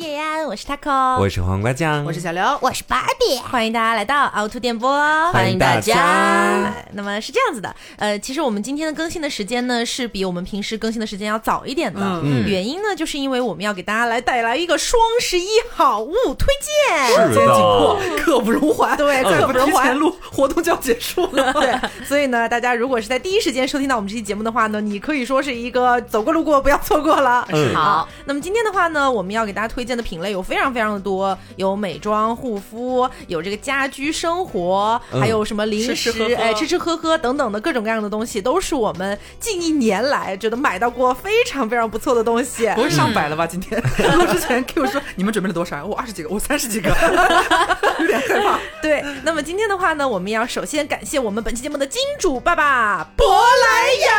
叶安，我是 taco，我是黄瓜酱，我是小刘，我是芭比，欢迎大家来到凹凸电波，欢迎大家。那么是这样子的，呃，其实我们今天的更新的时间呢，是比我们平时更新的时间要早一点的。嗯。原因呢，就是因为我们要给大家来带来一个双十一好物推荐。时间紧迫，刻不容缓。对呃刻不容缓提前录活动就要结束了。对，所以呢，大家如果是在第一时间收听到我们这期节目的话呢，你可以说是一个走过路过，不要错过了。嗯。好，那么今天的话呢，我们要给大家推荐的品类有非常非常的多，有美妆护肤，有这个家居生活，嗯还有什么零食，吃吃喝喝哎，吃吃喝喝等等的各种各样的东西，都是我们近一年来觉得买到过非常非常不错的东西。不会上百了吧？今天录 之前 Q 说你们准备了多少？我二十几个，我三十几个，有点害怕。对，那么今天的话呢，我们要首先感谢我们本期节目的金主爸爸珀莱雅。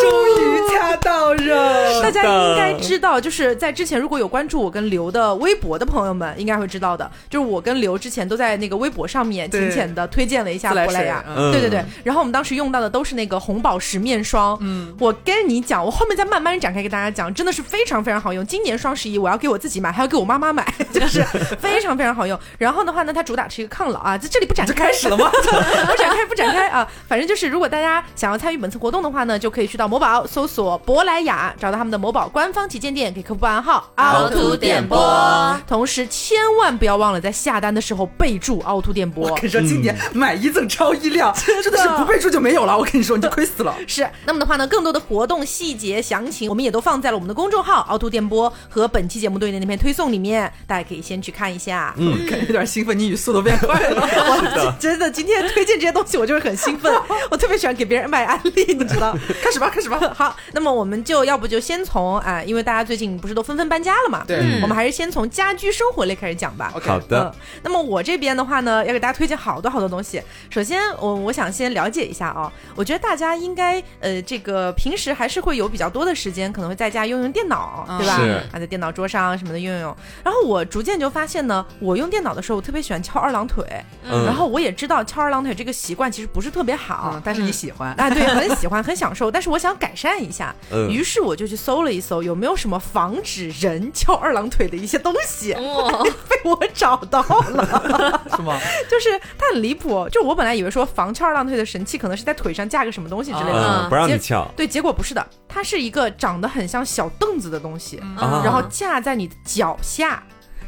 终于掐到人，大家应该知道，就是在之前如果有关注我跟刘的微博的朋友们，应该会知道的，就是我跟刘之前都在那个微博上面浅浅的推荐了一下珀莱雅，嗯对对对，然后我们当时用到的都是那个红宝石面霜，嗯，我跟你讲，我后面再慢慢展开给大家讲，真的是非常非常好用。今年双十一我要给我自己买，还要给我妈妈买，就是非常非常好用。然后的话呢，它主打是一个抗老啊，在这里不展就开开始了吗？不展开，不展开啊！反正就是，如果大家想要参与本次活动的话呢，就可以去到某宝搜索珀莱雅，找到他们的某宝官方旗舰店，给客服报暗号“凹凸电波”。同时，千万不要忘了在下单的时候备注“凹凸电波我跟你说，今年买一赠超一辆，真的是不备注就没有了。我跟你说，你就亏死了。”。是，那么的话呢，更多的活动细节详情，我们也都放在了我们的公众号“凹凸电波”和本期节目对应的那篇推送里面，大家可以先去看一下。嗯，感觉有点兴奋，你语速都变快了。我真的今天推荐这些东西，我就是很兴奋，我特别喜欢给别人卖安利，你知道。开始吧，开始吧。好，那么我们就要不就先从啊、因为大家最近不是都纷纷搬家了嘛，对嗯我们还是先从家居生活类开始讲吧。OK，好的嗯，那么我这边的话呢，要给大家推荐好多好多东西。首先，我我想先了解一下啊、我觉得大家应该呃，这个平时还是会有比较多的时间，可能会在家用用电脑，嗯对吧？啊，在电脑桌上什么的用用。然后我逐渐就发现呢，我用电脑的时候，我特别喜欢翘二郎腿，嗯然后我也知道翘二郎腿这个习惯其实不是特别好。嗯，但是你喜欢。啊，对，很喜欢，很享受，但是我想改善一下，嗯于是我就去搜了一搜，有没有什么防止人翘二郎腿的一些东西，被我找到了，是吗？就是它很离谱，就我本来以为说防翘二郎腿的神器可能是在腿上架个什么东西之类的，嗯，不让你翘对，结果不是的，它是一个长得很像小凳子的东西，啊然后架在你的脚下。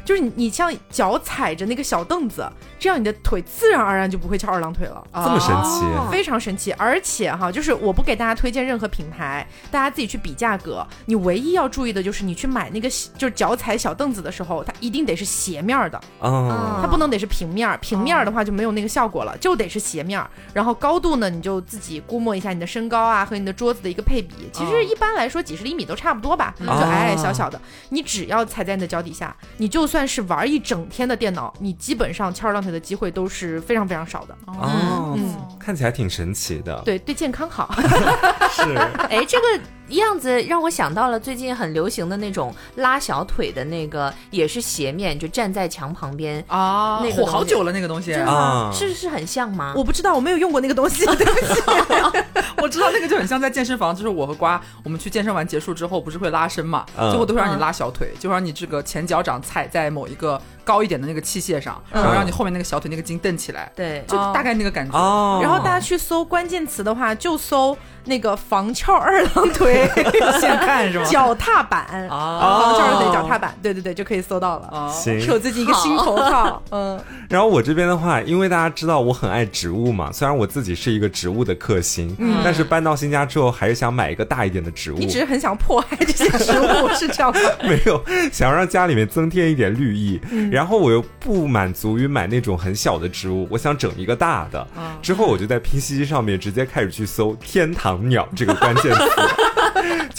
就是你，你像脚踩着那个小凳子，这样你的腿自然而然就不会翘二郎腿了。这么神奇，哦非常神奇，而且哈，就是我不给大家推荐任何品牌，大家自己去比价格。你唯一要注意的就是，你去买那个就是脚踩小凳子的时候，它一定得是斜面儿的，啊，它不能得是平面儿。平面儿的话就没有那个效果了，就得是斜面儿。然后高度呢，你就自己估摸一下你的身高啊和你的桌子的一个配比。其实一般来说几十厘米都差不多吧，就矮矮小小的。你只要踩在你的脚底下，你就算是玩一整天的电脑，你基本上翘二郎腿的机会都是非常非常少的。哦嗯，看起来挺神奇的，对对，健康好。是哎，这个样子让我想到了最近很流行的那种拉小腿的那个，也是斜面，就站在墙旁边，啊，那个火好久了，那个东西。真的啊？是是很像吗？我不知道，我没有用过那个东西，对不起。我知道那个就很像在健身房，就是我和瓜，我们去健身完结束之后，不是会拉伸嘛，嗯最后都会让你拉小腿，就让你这个前脚掌踩在某一个高一点的那个器械上，然后让你后面那个小腿那个筋蹬起来，对，就大概那个感觉。哦，然后大家去搜关键词的话，就搜那个防翘二郎腿 现看是吗？脚踏板，啊防翘二郎腿脚踏板，对对对，就可以搜到了。是我最近一个新头套，嗯，然后我这边的话，因为大家知道我很爱植物嘛，虽然我自己是一个植物的克星，但是搬到新家之后，还是想买一个大一点的植物。你只是很想迫害这些植物，是这样吗？没有想要让家里面增添一点绿意，然后我又不满足于买那种很小的植物，我想整一个大的。之后我就在拼夕夕上面直接开始去搜“天堂鸟”这个关键词。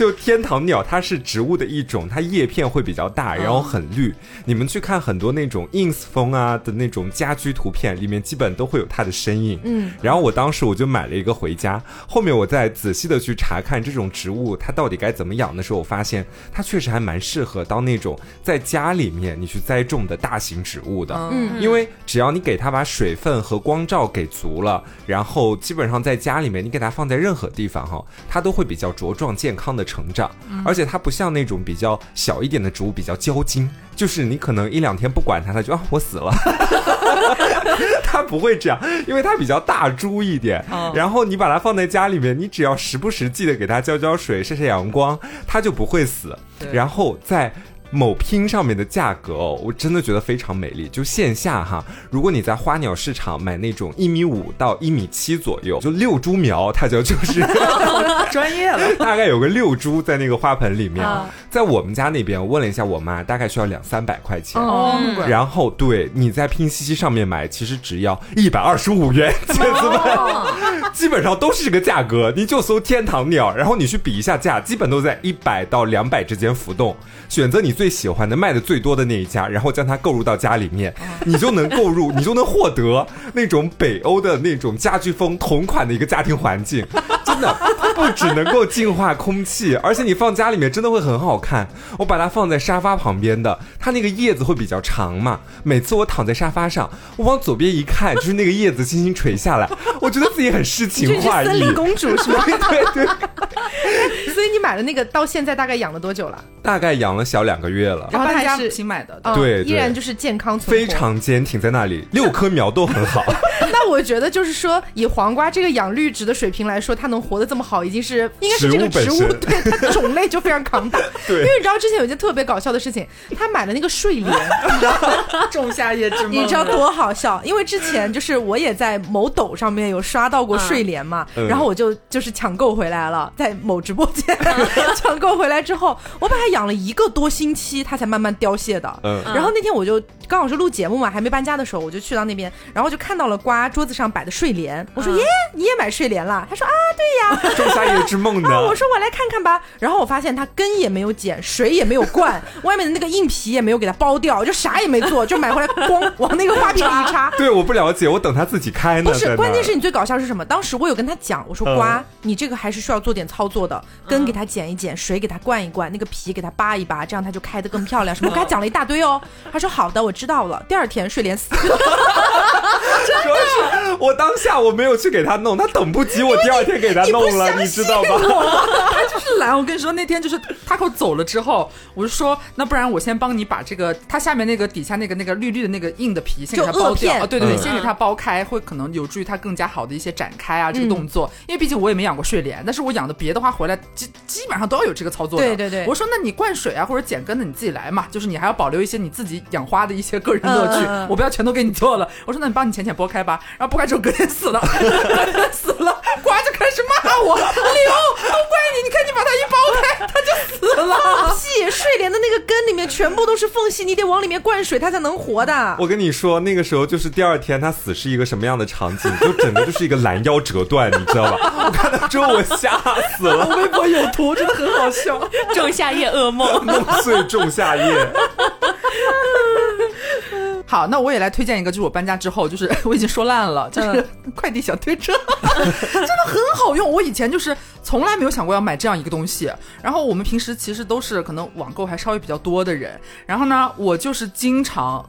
就天堂鸟，它是植物的一种，它叶片会比较大，然后很绿。你们去看很多那种 ins 风啊的那种家居图片，里面基本都会有它的身影。嗯，然后我当时我就买了一个回家，后面我再仔细的去查看这种植物它到底该怎么养的时候，我发现它确实还蛮适合当那种在家里面你去栽种的大型植物的。嗯因为只要你给它把水分和光照给足了，然后基本上在家里面你给它放在任何地方哈，它都会比较茁壮健康的成长，而且它不像那种比较小一点的植物比较娇金，就是你可能一两天不管它，它就啊我死了。它不会这样，因为它比较大株一点。然后你把它放在家里面，你只要时不时记得给它浇浇水、晒晒阳光，它就不会死。然后在。某拼上面的价格哦，我真的觉得非常美丽。就线下哈，如果你在花鸟市场买那种一米五到一米七左右，就六株苗，它就就是 专业了，大概有个六株在那个花盆里面。在我们家那边，我问了一下我妈，大概需要两三百块钱。哦，然后对你在拼夕夕上面买，其实只要一百二十五元，姐子们，基本上都是这个价格。你就搜天堂鸟，然后你去比一下价，基本都在一百到两百之间浮动，选择你。最喜欢的卖的最多的那一家，然后将它购入到家里面，你就能购入，你就能获得那种北欧的那种家居风同款的一个家庭环境。真的不只能够净化空气，而且你放家里面真的会很好看。我把它放在沙发旁边的，它那个叶子会比较长嘛。每次我躺在沙发上，我往左边一看，就是那个叶子轻轻垂下来，我觉得自己很诗情画意。森林公主是吗？对对。所以你买的那个到现在大概养了多久了？大概养了小两个月了。然后它还是新买的，对，依然就是健康，非常坚挺在那里，六棵苗都很好。那我觉得就是说，以黄瓜这个养绿植的水平来说，它能。活得这么好，已经是应该是这个植物，对它种类就非常扛打。对，因为你知道之前有一件特别搞笑的事情，他买了那个睡莲，你知道仲夏夜之梦，你知道多好笑？因为之前就是我也在某抖上面有刷到过睡莲嘛，然后我就就是抢购回来了，在某直播间抢购回来之后，我把它养了一个多星期，它才慢慢凋谢的。嗯，然后那天我就刚好是录节目嘛，还没搬家的时候，我就去到那边，然后就看到了瓜桌子上摆的睡莲，我说耶，你也买睡莲了？他说啊，对呀。仲夏夜之梦呢？我说我来看看吧，然后我发现它根也没有剪，水也没有灌，外面的那个硬皮也没有给它剥掉，就啥也没做，就买回来光往那个花瓶里一插。对，我不了解，我等它自己开呢。不是，关键是你最搞笑是什么？当时我有跟他讲，我说瓜，你这个还是需要做点操作的，根给它剪一剪，水给它灌一灌，那个皮给它扒一扒，这样它就开得更漂亮。什么？我跟他讲了一大堆哦。他说好的，我知道了。第二天睡莲死。主要是我当下我没有去给他弄，他等不及我第二天给他弄了，你知道吗？他就是懒。我跟你说，那天就是他给我走了之后，我就说，那不然我先帮你把这个它下面那个底下那个那个绿绿的那个硬的皮先给它剥掉。对对对，先给它剥开，会可能有助于它更加好的一些展开啊这个动作。因为毕竟我也没养过睡莲，但是我养的别的花回来基基本上都要有这个操作。对对对，我说那你灌水啊或者剪根的你自己来嘛，就是你还要保留一些你自己养花的一些个人乐趣，我不要全都给你做了。我说那你帮你浅浅剥开吧，然后剥开之后隔天死了，隔天死了，瓜就开始骂我，刘都怪你，你看你把它一剥开，它就死了。屁，睡莲的那个根里面全部都是缝隙，你得往里面灌水，它才能活的。我跟你说，那个时候就是第二天它死是一个什么样的场景，就整个就是一个拦腰折断，你知道吧？我看到之后我吓死了，我微博有图，真的很好笑。仲夏夜噩梦，梦碎仲夏夜。好，那我也来推荐一个，就是我搬家之后，就是 我已经说烂了，就是快递小推车，真的很好用。我以前就是从来没有想过要买这样一个东西。然后我们平时其实都是可能网购还稍微比较多的人，然后呢，我就是经常。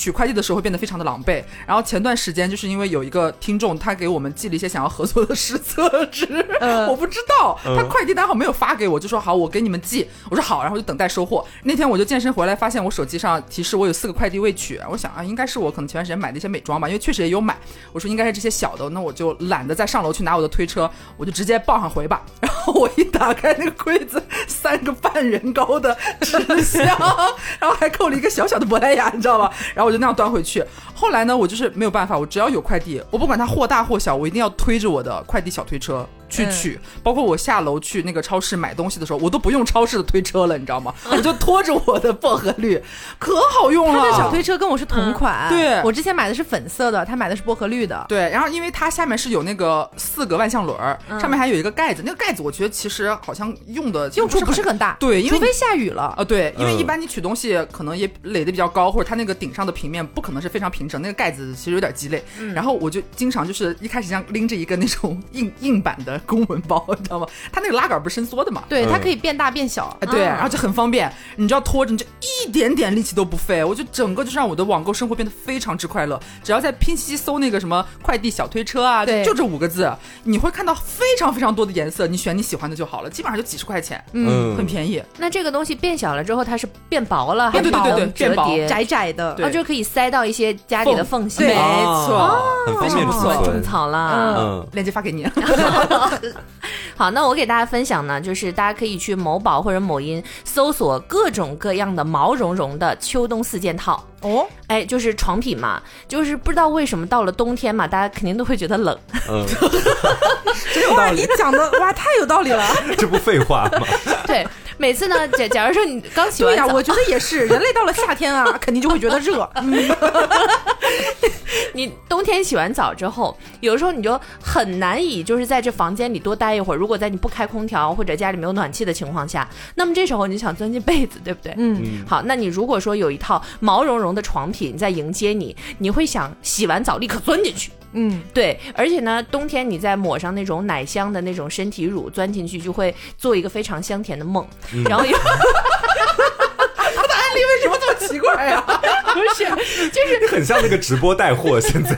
取快递的时候会变得非常的狼狈。然后前段时间就是因为有一个听众，他给我们寄了一些想要合作的实测纸，我不知道他快递单号没有发给我，就说好我给你们寄。我说好，然后就等待收货。那天我就健身回来，发现我手机上提示我有四个快递未取。我想啊，应该是我可能前段时间买的一些美妆吧，因为确实也有买。我说应该是这些小的，那我就懒得再上楼去拿我的推车，我就直接抱上回吧。然 后我一打开那个柜子，三个半人高的纸箱，然后还扣了一个小小的珀莱雅，你知道吧？然后。我就那样端回去。后来呢，我就是没有办法，我只要有快递，我不管它货大货小，我一定要推着我的快递小推车。去取，包括我下楼去那个超市买东西的时候，我都不用超市的推车了，你知道吗？我就拖着我的薄荷绿，可好用了。他的小推车跟我是同款，对我之前买的是粉色的，他买的是薄荷绿的。对，然后因为它下面是有那个四个万向轮，上面还有一个盖子，那个盖子我觉得其实好像用的用处不是很大，对，除非下雨了啊。对，因为一般你取东西可能也垒的比较高，或者它那个顶上的平面不可能是非常平整，那个盖子其实有点鸡肋。然后我就经常就是一开始像拎着一个那种硬硬板的公文包，你知道吗？它那个拉杆不是伸缩的嘛？对，它嗯可以变大变小。哎，对，啊然后就很方便，你只要拖着，你就一点点力气都不费。我就整个就是让我的网购生活变得非常之快乐。只要在拼夕夕搜那个什么快递小推车啊，对就这五个字，你会看到非常非常多的颜色，你选你喜欢的就好了，基本上就几十块钱，嗯很便宜。那这个东西变小了之后，它是变薄了，对对对对对还是变薄折叠？窄窄的，然后，就可以塞到一些家里的缝隙。没哦错，很方便非常不错储存。种草了。嗯，链接发给你。好，那我给大家分享呢，就是大家可以去某宝或者某音搜索各种各样的毛茸茸的秋冬四件套。哦，哎，就是床品嘛，就是不知道为什么到了冬天嘛，大家肯定都会觉得冷。嗯，哇，你讲的哇太有道理了。这不废话吗？对，每次呢，假假如说你刚洗对呀、完澡，我觉得也是，人类到了夏天啊，肯定就会觉得热。你冬天洗完澡之后，有时候你就很难以就是在这房间里多待一会儿。如果在你不开空调或者家里没有暖气的情况下，那么这时候你就想钻进被子，对不对？嗯，嗯，好，那你如果说有一套毛茸茸的床品在迎接你，你会想洗完澡立刻钻进去。嗯，对，而且呢，冬天你再抹上那种奶香的那种身体乳，钻进去就会做一个非常香甜的梦。然后他 的案例为什么这么奇怪呀、不是，就是 很像那个直播带货，现在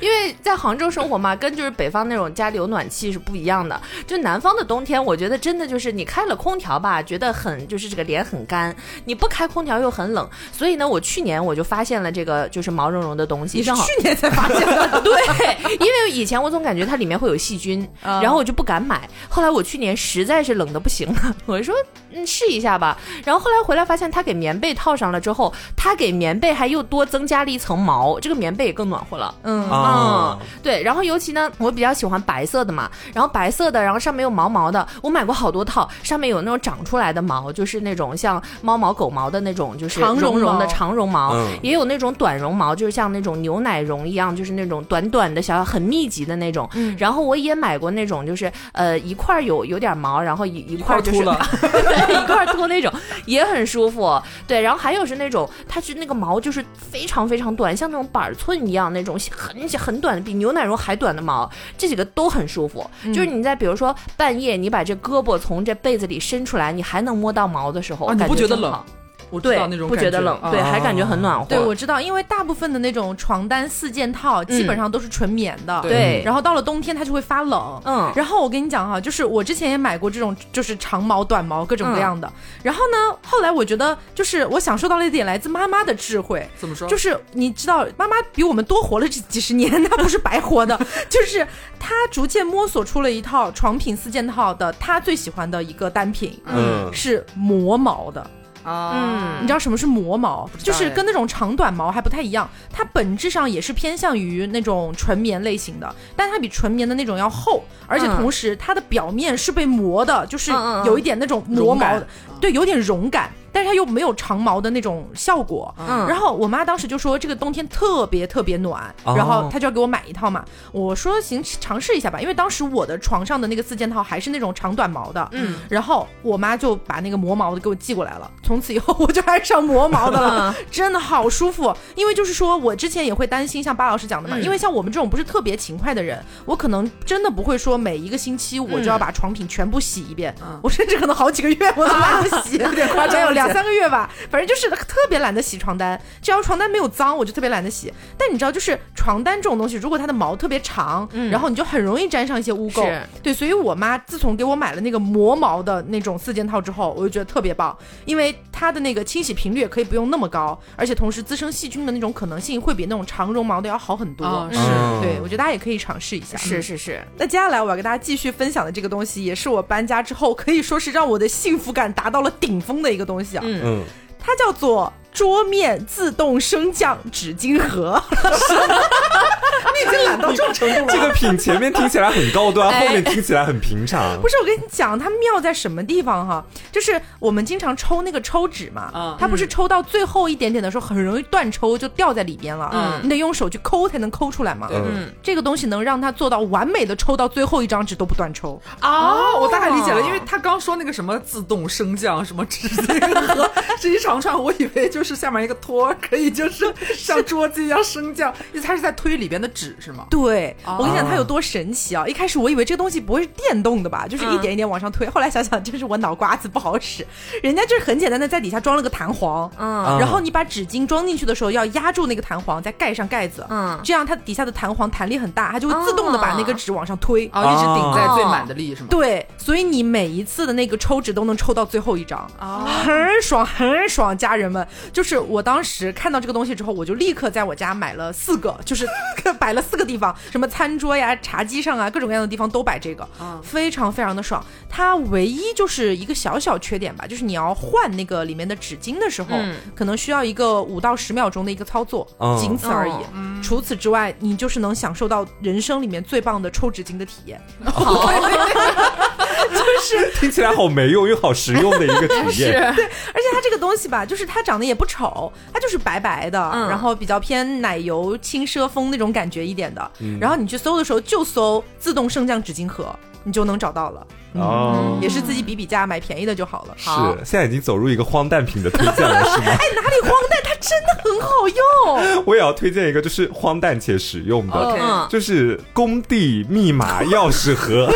因为在杭州生活嘛，跟就是北方那种家里有暖气是不一样的。就南方的冬天，我觉得真的就是你开了空调吧，觉得很就是这个脸很干；你不开空调又很冷。所以呢，我去年我就发现了这个就是毛茸茸的东西，你是正好去年才发现的。对，因为以前我总感觉它里面会有细菌，嗯然后我就不敢买。后来我去年实在是冷的不行了，我就说嗯试一下吧。然后后来回来发现，它给棉被套上了之后，它给棉被还又多增加了一层毛，这个棉被也更暖和了。嗯啊嗯，对，然后尤其呢，我比较喜欢白色的嘛，然后白色的，然后上面有毛毛的，我买过好多套，上面有那种长出来的毛，就是那种像猫毛、狗毛的那种，就是长绒绒绒的长绒毛，嗯也有那种短绒毛，就是像那种牛奶绒一样，就是那种短短的小很密集的那种。嗯然后我也买过那种，就是呃一块有有点毛，然后一一块儿就是一块儿 一块儿秃那种，也很舒服。对，然后还有是那种，它是那个毛就是非常非常短，像那种板儿寸一样那种很很短的，比牛奶绒还短的毛，这几个都很舒服。就是你在比如说半夜，你把这胳膊从这被子里伸出来，你还能摸到毛的时候，啊你感不觉得冷我知对道那种不觉得冷，对，啊还感觉很暖和。对，我知道，因为大部分的那种床单四件套基本上都是纯棉的，对然后到了冬天它就会发冷。嗯然后我跟你讲哈，就是我之前也买过这种，就是长毛、短毛各种各样的。然后呢，后来我觉得，就是我享受到了一点来自妈妈的智慧，怎么说？就是你知道，妈妈比我们多活了这几十年，她不是白活的，就是她逐渐摸索出了一套床品四件套的她最喜欢的一个单品，嗯是磨毛的。啊，你知道什么是磨毛？就是哎跟那种长短毛还不太一样，它本质上也是偏向于那种纯棉类型的，但它比纯棉的那种要厚，而且嗯同时它的表面是被磨的，就是嗯嗯嗯有一点那种磨毛的，对，有点绒感。但是它又没有长毛的那种效果，嗯。然后我妈当时就说这个冬天特别特别暖，哦。然后她就要给我买一套嘛。我说行，尝试一下吧，因为当时我的床上的那个四件套还是那种长短毛的，嗯，然后我妈就把那个磨毛的给我寄过来了，从此以后我就爱上磨毛的了，真的好舒服。因为就是说我之前也会担心，像巴老师讲的嘛，嗯。因为像我们这种不是特别勤快的人，我可能真的不会说每一个星期我就要把床品全部洗一遍，嗯。我甚至可能好几个月我都懒得洗，有点夸张有两三个月吧，反正就是特别懒得洗床单，只要床单没有脏，我就特别懒得洗。但你知道，就是床单这种东西，如果它的毛特别长，嗯然后你就很容易沾上一些污垢。对，所以我妈自从给我买了那个磨毛的那种四件套之后，我就觉得特别棒，因为它的那个清洗频率也可以不用那么高，而且同时滋生细菌的那种可能性会比那种长绒毛的要好很多。啊是嗯对，我觉得大家也可以尝试一下。是是是，那接下来我要跟大家继续分享的这个东西，也是我搬家之后可以说是让我的幸福感达到了顶峰的一个东西啊，嗯，嗯，它叫做桌面自动升降纸巾盒。你已经懒到这种程度了这。个品前面听起来很高端，哎后面听起来很平常不。是我跟你讲，它妙在什么地方哈？就是我们经常抽那个抽纸嘛，嗯它不是抽到最后一点点的时候，很容易断抽，就掉在里边了。嗯你得用手去抠才能抠出来嘛。这个东西能让它做到完美的抽到最后一张纸都不断抽。啊，我大概理解了，因为他刚说那个什么自动升降什么纸巾盒 是一长串，我以为就是下面一个托儿可以就是 像桌子一样升降，因为它是在推里边的纸是吗？对，哦我跟你讲它有多神奇啊！一开始我以为这个东西不会是电动的吧，就是一点一点往上推。后来想想，就是我脑瓜子不好使，人家就是很简单的在底下装了个弹簧，嗯然后你把纸巾装进去的时候要压住那个弹簧，再盖上盖子，嗯这样它底下的弹簧弹力很大，它就会自动的把那个纸往上推。哦，一直顶在最满的力是吗？对，所以你每一次的那个抽纸都能抽到最后一张，哦很爽很爽，家人们。就是我当时看到这个东西之后，我就立刻在我家买了四个，就是 摆了四个地方，什么餐桌呀、茶几上啊，各种各样的地方都摆这个，嗯非常非常的爽。它唯一就是一个小小缺点吧，就是你要换那个里面的纸巾的时候，嗯可能需要一个五到十秒钟的一个操作，嗯仅此而已。哦除此之外，你就是能享受到人生里面最棒的抽纸巾的体验。好，听起来好没用又好实用的一个体验。对而且它这个东西吧，就是它长得也不丑，它就是白白的，嗯然后比较偏奶油轻奢风那种感觉一点的。嗯然后你去搜的时候就搜自动升降纸巾盒，你就能找到了。哦，也是自己比比价，买便宜的就好了。是，现在已经走入一个荒诞品的推荐了，是吗？哎，哪里荒诞？它真的很好用。我也要推荐一个，就是荒诞且实用的就是工地密码钥匙盒。怕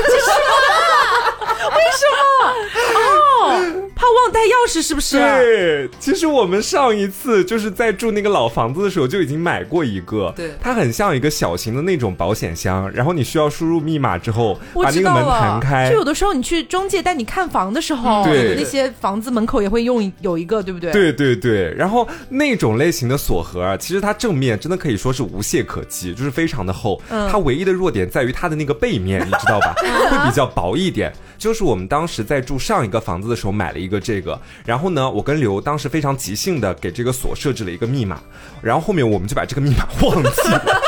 忘带钥匙是不是？对，其实我们上一次就是在住那个老房子的时候就已经买过一个，对它很像一个小型的那种保险箱，然后你需要输入密码之后，把那个门弹开就。有的时候你去中介带你看房的时候，对那些房子门口也会用有一个，对不对？对对对，然后那种类型的锁盒啊，其实它正面真的可以说是无懈可击，就是非常的厚。嗯它唯一的弱点在于它的那个背面，你知道吧？会比较薄一点。就是我们当时在住上一个房子的时候买了一个这个，然后呢，我跟刘当时非常即兴的给这个锁设置了一个密码，然后后面我们就把这个密码忘记了。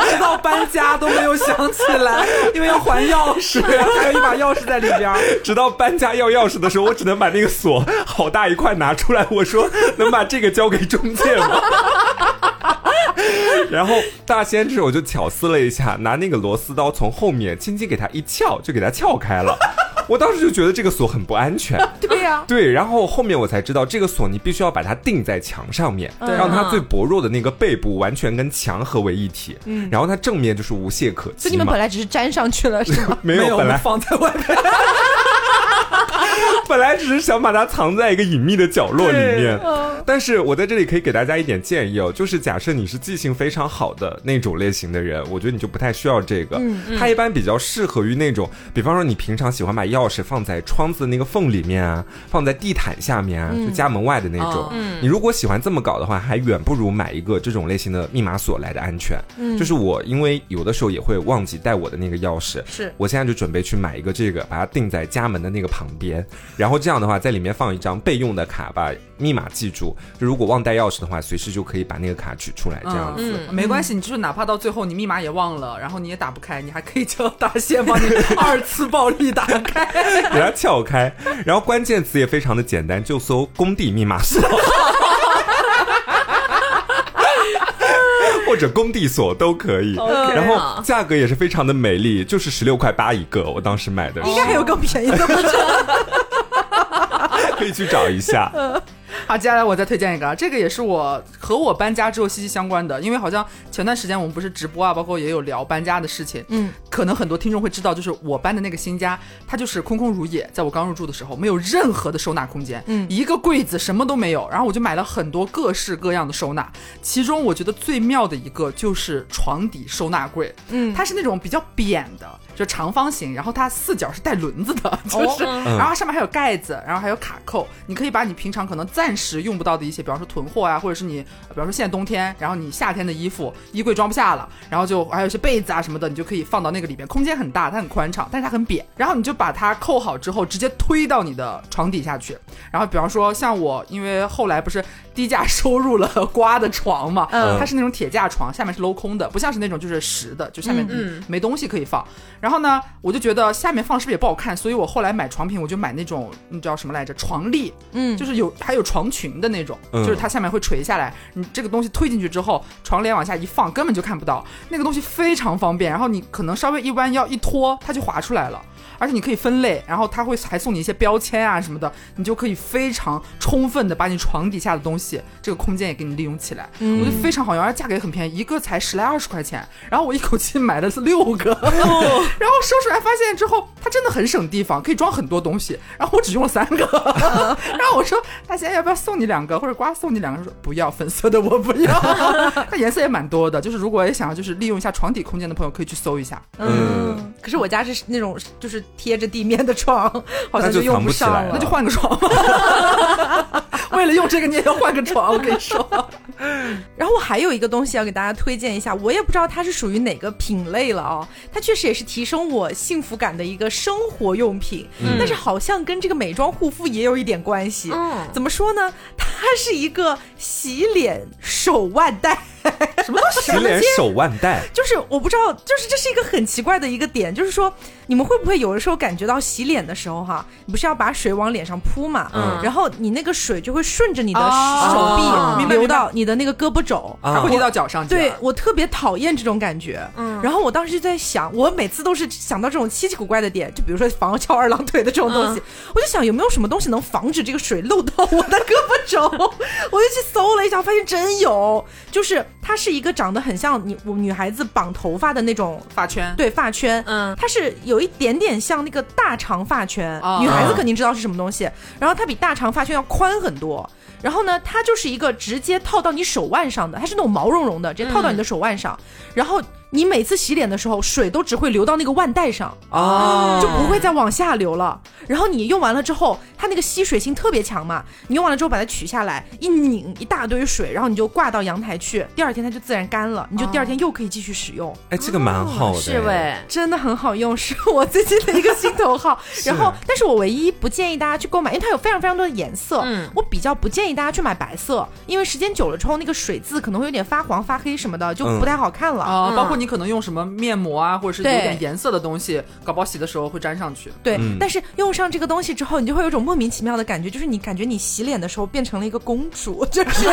直到搬家都没有想起来，因为要还钥匙，还有一把钥匙在里边。直到搬家要钥匙的时候，我只能把那个锁好大一块拿出来，我说能把这个交给中介吗？然后大仙这时候我就巧思了一下，拿那个螺丝刀从后面轻轻给它一撬，就给它撬开了。我当时就觉得这个锁很不安全，对呀、对，然后后面我才知道，这个锁你必须要把它钉在墙上面，嗯让它最薄弱的那个背部完全跟墙合为一体，嗯，然后它正面就是无懈可击嘛。所以你们本来只是粘上去了，是吗？没有，本来放在外面。本来只是想把它藏在一个隐秘的角落里面，嗯。但是我在这里可以给大家一点建议哦，就是假设你是记性非常好的那种类型的人，我觉得你就不太需要这个。嗯它一般比较适合于那种，比方说你平常喜欢把钥匙放在窗子的那个缝里面啊，放在地毯下面啊，就家门外的那种。哦你如果喜欢这么搞的话，还远不如买一个这种类型的密码锁来的安全。就是我因为有的时候也会忘记带我的那个钥匙，是。我现在就准备去买一个这个，把它钉在家门的那个旁边，然后这样的话，在里面放一张备用的卡，把密码记住。就如果忘带钥匙的话，随时就可以把那个卡取出来，这样子。嗯，没关系，你就是哪怕到最后你密码也忘了，然后你也打不开，你还可以叫大仙帮你 二次暴力打开。给它撬开，然后关键词也非常的简单，就搜“工地密码锁” 或者“工地锁”都可以。然后价格也是非常的美丽，就是十六块八一个，我当时买的应该还有更便宜的，不是？可以去找一下。好，接下来我再推荐一个，啊，这个也是我和我搬家之后息息相关的，因为好像前段时间我们不是直播啊，包括也有聊搬家的事情，嗯，可能很多听众会知道，就是我搬的那个新家，它就是空空如也，在我刚入住的时候，没有任何的收纳空间，嗯一个柜子什么都没有，然后我就买了很多各式各样的收纳，其中我觉得最妙的一个就是床底收纳柜，嗯它是那种比较扁的。就长方形，然后它四角是带轮子的，就是，嗯然后上面还有盖子，然后还有卡扣，你可以把你平常可能暂时用不到的一些，比方说囤货啊，或者是你，比方说现在冬天，然后你夏天的衣服衣柜装不下了，然后就还有一些被子啊什么的，你就可以放到那个里边，空间很大，它很宽敞，但是它很扁，然后你就把它扣好之后，直接推到你的床底下去，然后比方说像我，因为后来不是低价收入了瓜的床嘛，嗯它是那种铁架床，下面是镂空的，不像是那种就是实的，就下面嗯没东西可以放。然后呢，我就觉得下面放是不是也不好看，所以我后来买床品，我就买那种你知道什么来着？床笠，嗯就是有还有床裙的那种，嗯就是它下面会垂下来，你这个东西推进去之后，床帘往下一放，根本就看不到。那个东西非常方便，然后你可能稍微一弯腰一拖，它就滑出来了。而且你可以分类，然后它会还送你一些标签啊什么的，你就可以非常充分的把你床底下的东西这个空间也给你利用起来，嗯。我觉得非常好用，而且价格也很便宜，一个才十来二十块钱，然后我一口气买的是六个，然后收出来发现之后，它真的很省地方，可以装很多东西，然后我只用了三个，然后我说大仙要不要送你两个，或者瓜送你两个，说不要粉色的我不要，它颜色也蛮多的，就是如果也想要就是利用一下床底空间的朋友，可以去搜一下。嗯，可是我家是那种就是贴着地面的床，好像就用不上了。那就换个床。为了用这个，你也要换个床。我跟你说，然后我还有一个东西要给大家推荐一下，我也不知道它是属于哪个品类了哦。它确实也是提升我幸福感的一个生活用品，但是好像跟这个美妆护肤也有一点关系。嗯怎么说呢？它是一个洗脸手腕带。什么？洗脸手腕带，就是我不知道，就是这是一个很奇怪的一个点，就是说你们会不会有的时候感觉到洗脸的时候哈，你不是要把水往脸上扑嘛，嗯。然后你那个水就会顺着你的哦。手臂流到你的那个胳膊肘，会滴到脚上去。对我特别讨厌这种感觉，嗯，然后我当时就在想，我每次都是想到这种稀奇古怪的点，就比如说防翘二郎腿的这种东西，我就想有没有什么东西能防止这个水漏到我的胳膊肘，我就去搜了一下，发现真有，就是它是一个长得很像你我女孩子绑头发的那种。发圈。对发圈，嗯它是有一点点像那个大长发圈，哦女孩子肯定知道是什么东西。然后它比大长发圈要宽很多。然后呢，它就是一个直接套到你手腕上的，它是那种毛茸茸的，直接套到你的手腕上。然后你每次洗脸的时候，水都只会流到那个腕带上，哦，就不会再往下流了。然后你用完了之后，它那个吸水性特别强嘛，你用完了之后把它取下来，一拧一大堆水，然后你就挂到阳台去，第二天它就自然干了，你就第二天又可以继续使用。哎，这个蛮好的，是喂，真的很好用，是我最近的一个心头好。然后，但是我唯一不建议大家去购买，因为它有非常非常多的颜色。嗯我比较不建议大家去买白色，因为时间久了之后，那个水渍可能会有点发黄、发黑什么的，就不太好看了。啊、嗯包括你可能用什么面膜啊，或者是有对点颜色的东西，搞不好洗的时候会粘上去。对，嗯。但是用上这个东西之后，你就会有一种莫名其妙的感觉，就是你感觉你洗脸的时候变成了一个公主，就是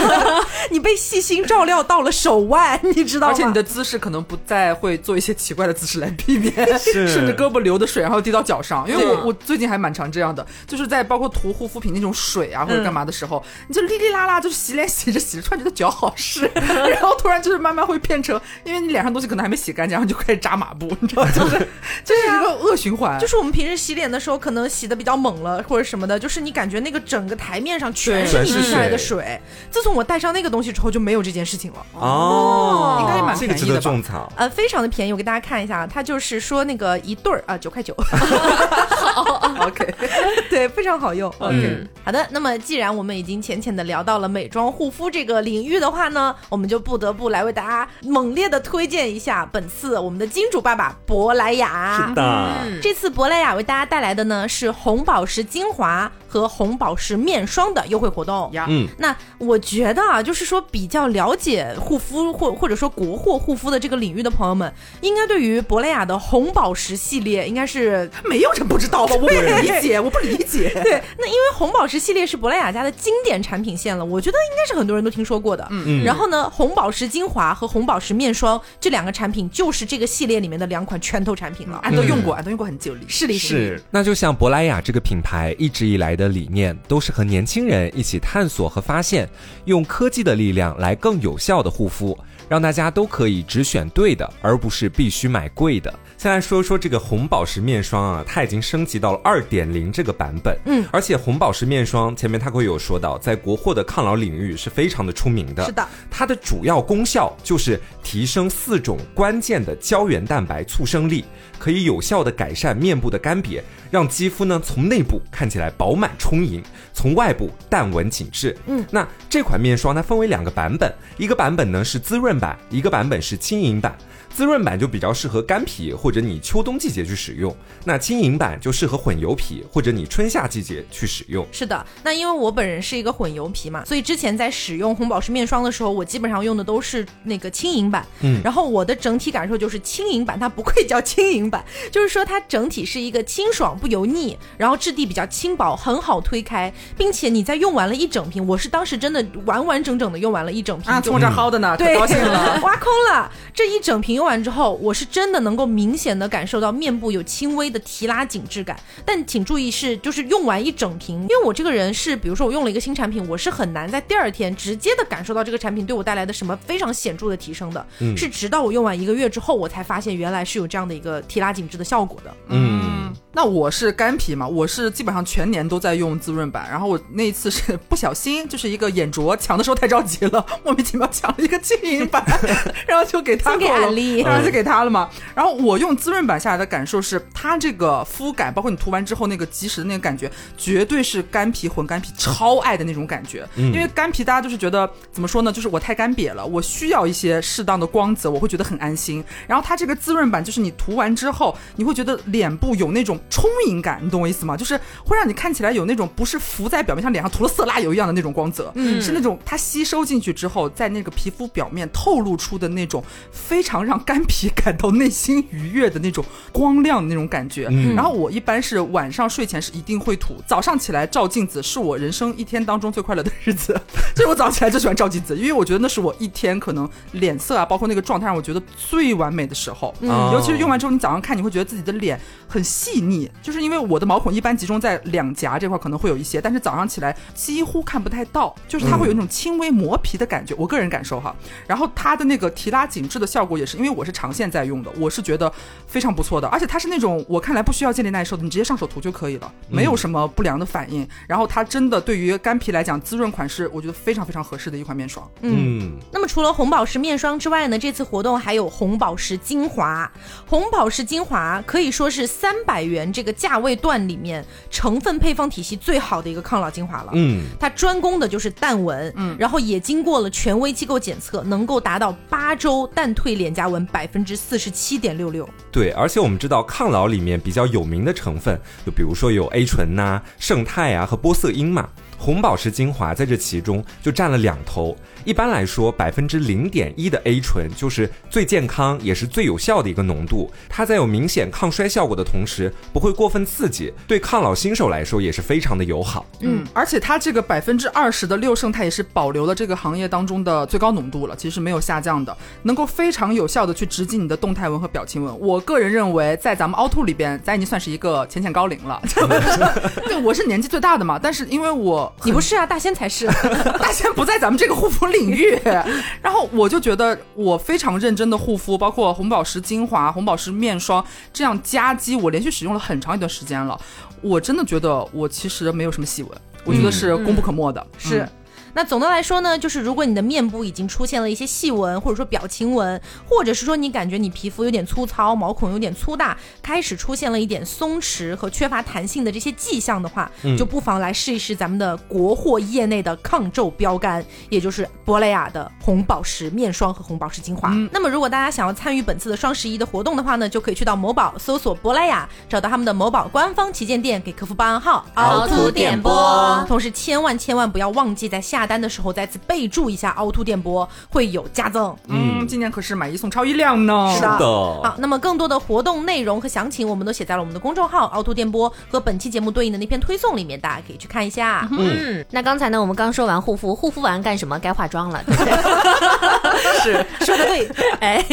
你被细心照料到了手腕，你知道吗？而且你的姿势可能不再会做一些奇怪的姿势来避免 是。顺着胳膊流的水然后滴到脚上，因为我我最近还蛮常这样的，就是在包括涂护肤品那种水啊或者干嘛的时候，你就哩哩啦啦就是洗脸洗着洗着，突然觉得脚好湿，然后突然就是慢慢会变成，因为你脸上东西可能还没洗干净，然后就开始扎马步，你知道吗，就是 这是一个恶循环，就是我们平时洗脸的时候，可能洗的比较猛了，或者什么的，就是你感觉那个整个台面上全是你滴下来的水水。自从我带上那个东西之后，就没有这件事情了。哦，应该也蛮便宜的吧种草。呃，非常的便宜，我给大家看一下，它就是说那个一对儿啊，九块九，OK，对，非常好用。嗯，好的，那么既然我们已经浅浅的聊到了美妆护肤这个领域的话呢，我们就不得不来为大家猛烈的推荐一下本次我们的金主爸爸珀莱雅。是的，嗯这次珀莱雅为大家带来的呢是红宝石精华和红宝石面霜的优惠活动。呀，嗯，那我觉得啊，就是说比较了解护肤或或者说国货护肤的这个领域的朋友们，应该对于珀莱雅的红宝石系列应该是没有人不知道吧？我不理解，我不理解。对。那因为红宝石系列是珀莱雅家的经典产品线了，我觉得应该是很多人都听说过的。嗯嗯然后呢，红宝石精华和红宝石面霜这两个产品就是这个系列里面的两款拳头产品了。俺都用过，俺都用过很久了。是的，是的。那就像珀莱雅这个品牌一直以来的理念，都是和年轻人一起探索和发现，用科技的力量来更有效的护肤，让大家都可以只选对的，而不是必须买贵的。先来说说这个红宝石面霜啊，它已经升级到了二点零这个版本。嗯，而且红宝石面霜前面它会有说到，在国货的抗老领域是非常的出名的。是的，它的主要功效就是提升四种关键的胶原蛋白促生力，可以有效的改善面部的干瘪，让肌肤呢从内部看起来饱满充盈，从外部淡纹紧致。嗯，那这款面霜它分为两个版本，一个版本呢是滋润版，一个版本是轻盈版。滋润版就比较适合干皮或者你秋冬季节去使用，那轻盈版就适合混油皮或者你春夏季节去使用。是的，那因为我本人是一个混油皮嘛，所以之前在使用红宝石面霜的时候，我基本上用的都是那个轻盈版。嗯然后我的整体感受就是轻盈版，它不愧叫轻盈版，就是说它整体是一个清爽不油腻，然后质地比较轻薄，很好推开，并且你在用完了一整瓶，我是当时真的完完整整的用完了一整瓶，啊，就从我这儿薅的呢，对，高兴了。挖空了。这一整瓶用完之后，我是真的能够明显的感受到面部有轻微的提拉紧致感。但请注意是，就是用完一整瓶，因为我这个人是，比如说我用了一个新产品，我是很难在第二天直接的感受到这个产品对我带来的什么非常显著的提升的，是直到我用完一个月之后，我才发现原来是有这样的一个提拉紧致的效果的。嗯，那我是干皮嘛，我是基本上全年都在用滋润版。然后我那一次是不小心，就是一个眼拙，抢的时候太着急了，莫名其妙抢了一个轻盈版，然后就给他了安利当然就给他了嘛。然后我用滋润版下来的感受是，它这个肤感，包括你涂完之后那个及时的那个感觉，绝对是干皮混干皮超爱的那种感觉。因为干皮大家就是觉得怎么说呢，就是我太干瘪了，我需要一些适当的光泽，我会觉得很安心。然后它这个滋润版，就是你涂完之后，你会觉得脸部有那种充盈感，你懂我意思吗？就是会让你看起来有那种不是浮在表面，像脸上涂了色拉油一样的那种光泽，嗯，是那种它吸收进去之后，在那个皮肤表面透露出的那种非常让干皮感到内心愉悦的那种光亮的那种感觉。然后我一般是晚上睡前是一定会涂，早上起来照镜子是我人生一天当中最快乐的日子。所以我早上起来就喜欢照镜子，因为我觉得那是我一天可能脸色啊，包括那个状态让我觉得最完美的时候。嗯尤其是用完之后，你早上看你会觉得自己的脸很细腻，就是因为我的毛孔一般集中在两颊这块可能会有一些，但是早上起来几乎看不太到，就是它会有那种轻微磨皮的感觉，我个人感受哈。然后它的那个提拉紧致的效果也是，因为我是长线在用的，我是觉得非常不错的，而且它是那种我看来不需要建立耐受的，你直接上手涂就可以了，没有什么不良的反应。然后它真的对于干皮来讲，滋润款是我觉得非常非常合适的一款面霜。嗯，那么除了红宝石面霜之外呢，这次活动还有红宝石精华。红宝石精华可以说是三百元这个价位段里面成分配方体系最好的一个抗老精华了。嗯，它专攻的就是淡纹，嗯，然后也经过了权威机构检测，能够达到八周淡退脸颊纹百分之四十七点六六。对，而且我们知道抗老里面比较有名的成分，就比如说有 A 醇呐、胜肽啊和玻色因嘛。红宝石精华在这其中就占了两头。一般来说，百分之零点一的 A 醇就是最健康也是最有效的一个浓度。它在有明显抗衰效果的同时，不会过分刺激，对抗老新手来说也是非常的友好。嗯，而且它这个百分之二十的六胜肽也是保留了这个行业当中的最高浓度了，其实没有下降的，能够非常有效的去直击你的动态纹和表情纹。我个人认为，在咱们凹凸里边，咱已经算是一个浅浅高龄了。对，我是年纪最大的嘛，但是因为我你不是啊，大仙才是。大仙不在咱们这个护肤领域，然后我就觉得我非常认真的护肤，包括红宝石精华、红宝石面霜这样夹击，我连续使用了很长一段时间了。我真的觉得我其实没有什么细纹，我觉得是功不可没的。是嗯那总的来说呢，就是如果你的面部已经出现了一些细纹，或者说表情纹，或者是说你感觉你皮肤有点粗糙，毛孔有点粗大，开始出现了一点松弛和缺乏弹性的这些迹象的话，就不妨来试一试咱们的国货业内的抗皱标杆，也就是珀莱雅的红宝石面霜和红宝石精华。那么如果大家想要参与本次的双十一的活动的话呢，就可以去到某宝搜索珀莱雅，找到他们的某宝官方旗舰店，给客服报暗号凹凸点播同时千万千万不要忘记在下单的时候再次备注一下凹凸电波，会有加赠。嗯，今年可是买一送超一辆呢。是的的好，那么更多的活动内容和详情，我们都写在了我们的公众号“凹凸电波”和本期节目对应的那篇推送里面，大家可以去看一下。嗯，那刚才呢，我们刚说完护肤，护肤完干什么？该化妆了。对 是说的对，哎，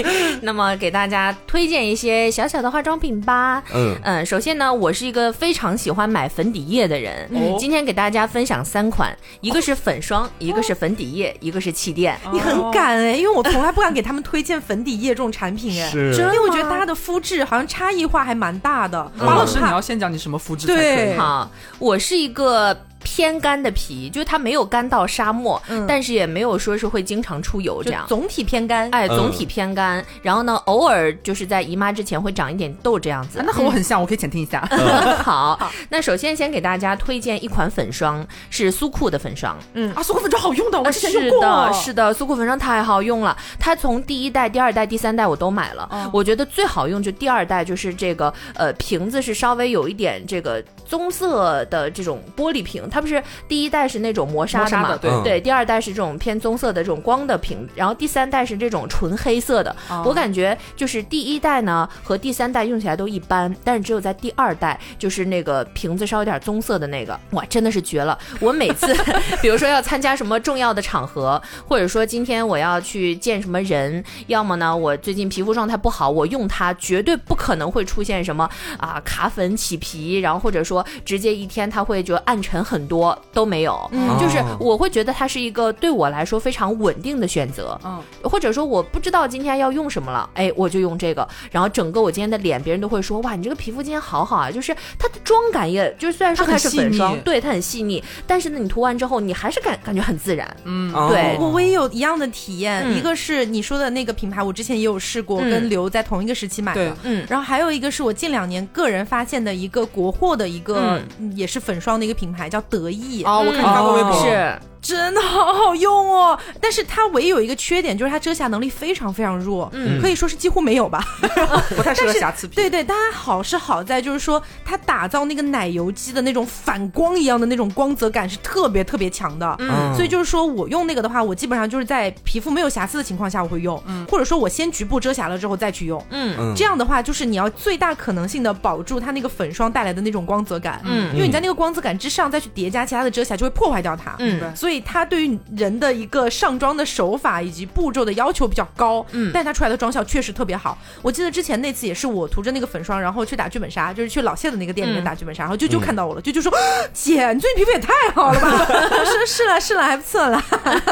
那么给大家推荐一些小小的化妆品吧。嗯嗯，首先呢，我是一个非常喜欢买粉底液的人。哦今天给大家分享三款，一个是粉霜，一个是粉底液，一个是气垫。你很敢哎，因为我从来不敢给他们推荐粉底液这种产品哎，是。因为我觉得大家的肤质好像差异化还蛮大的。花老师，你要先讲你什么肤质对。好，我是一个偏干的皮，就是它没有干到沙漠，嗯但是也没有说是会经常出油这样。总体偏干。哎，嗯总体偏干，然后呢，偶尔就是在姨妈之前会长一点痘这样子。啊那和我很像，我可以浅听一下。好，那首先先给大家推荐一款粉霜，是苏库的粉霜。嗯啊，苏库粉霜好用的，我之前用是过。的，是的，苏库粉霜太好用了。它从第一代、第二代、第三代我都买了。哦我觉得最好用就第二代，就是这个呃瓶子是稍微有一点这个棕色的这种玻璃瓶，它不是第一代是那种磨砂的嘛？的对第二代是这种偏棕色的这种光的瓶，然后第三代是这种纯黑色的。哦我感觉就是第一代呢和第三代用起来都一般，但是只有在第二代，就是那个瓶子稍有点棕色的那个，哇，真的是绝了！我每次 比如说要参加什么重要的场合，或者说今天我要去见什么人，要么呢我最近皮肤状态不好，我用它绝对不可能会出现什么啊卡粉起皮，然后或者说直接一天它会就暗沉很多都没有，嗯。就是哦。我会觉得它是一个对我来说非常稳定的选择。嗯，或者说我不知道今天要用什么了，哎，我就用这个，然后整个我今天的脸，别人都会说哇，你这个皮肤今天好好啊，就是它的妆感也，就是虽然说它是粉，霜对，它很细腻，但是呢，你涂完之后，你还是感感觉很自然，嗯。对。我我也有一样的体验，嗯。一个是你说的那个品牌，我之前也有试过，嗯。跟刘在同一个时期买的。嗯。然后还有一个是我近两年个人发现的一个国货的一个，也是粉霜的一个品牌，叫德意。哦，我看你发过微博，是，真的好好用哦，但是它唯一有一个缺点，就是它遮瑕能力非常非常弱，嗯可以说是几乎没有吧。不太适合瑕疵皮。对对，但它好是好在就是说，它打造那个奶油肌的那种反光一样的那种光泽感是特别特别强的。嗯所以就是说我用那个的话，我基本上就是在皮肤没有瑕疵的情况下我会用，或者说我先局部遮瑕了之后再去用。嗯嗯这样的话，就是你要最大可能性的保住它那个粉霜带来的那种光泽感，嗯因为你在那个光泽感之上再去叠加其他的遮瑕，就会破坏掉它。嗯所以它对于人的一个上妆的手法以及步骤的要求比较高，嗯但它出来的妆效确实特别好。我记得之前那次也是我涂着那个粉霜，然后去打剧本杀，就是去老谢的那个店里面嗯打剧本杀，然后啾啾看到我了，啾啾说：“姐，你最近皮肤也太好了吧？” 我说：“是了，是了，还不错啦。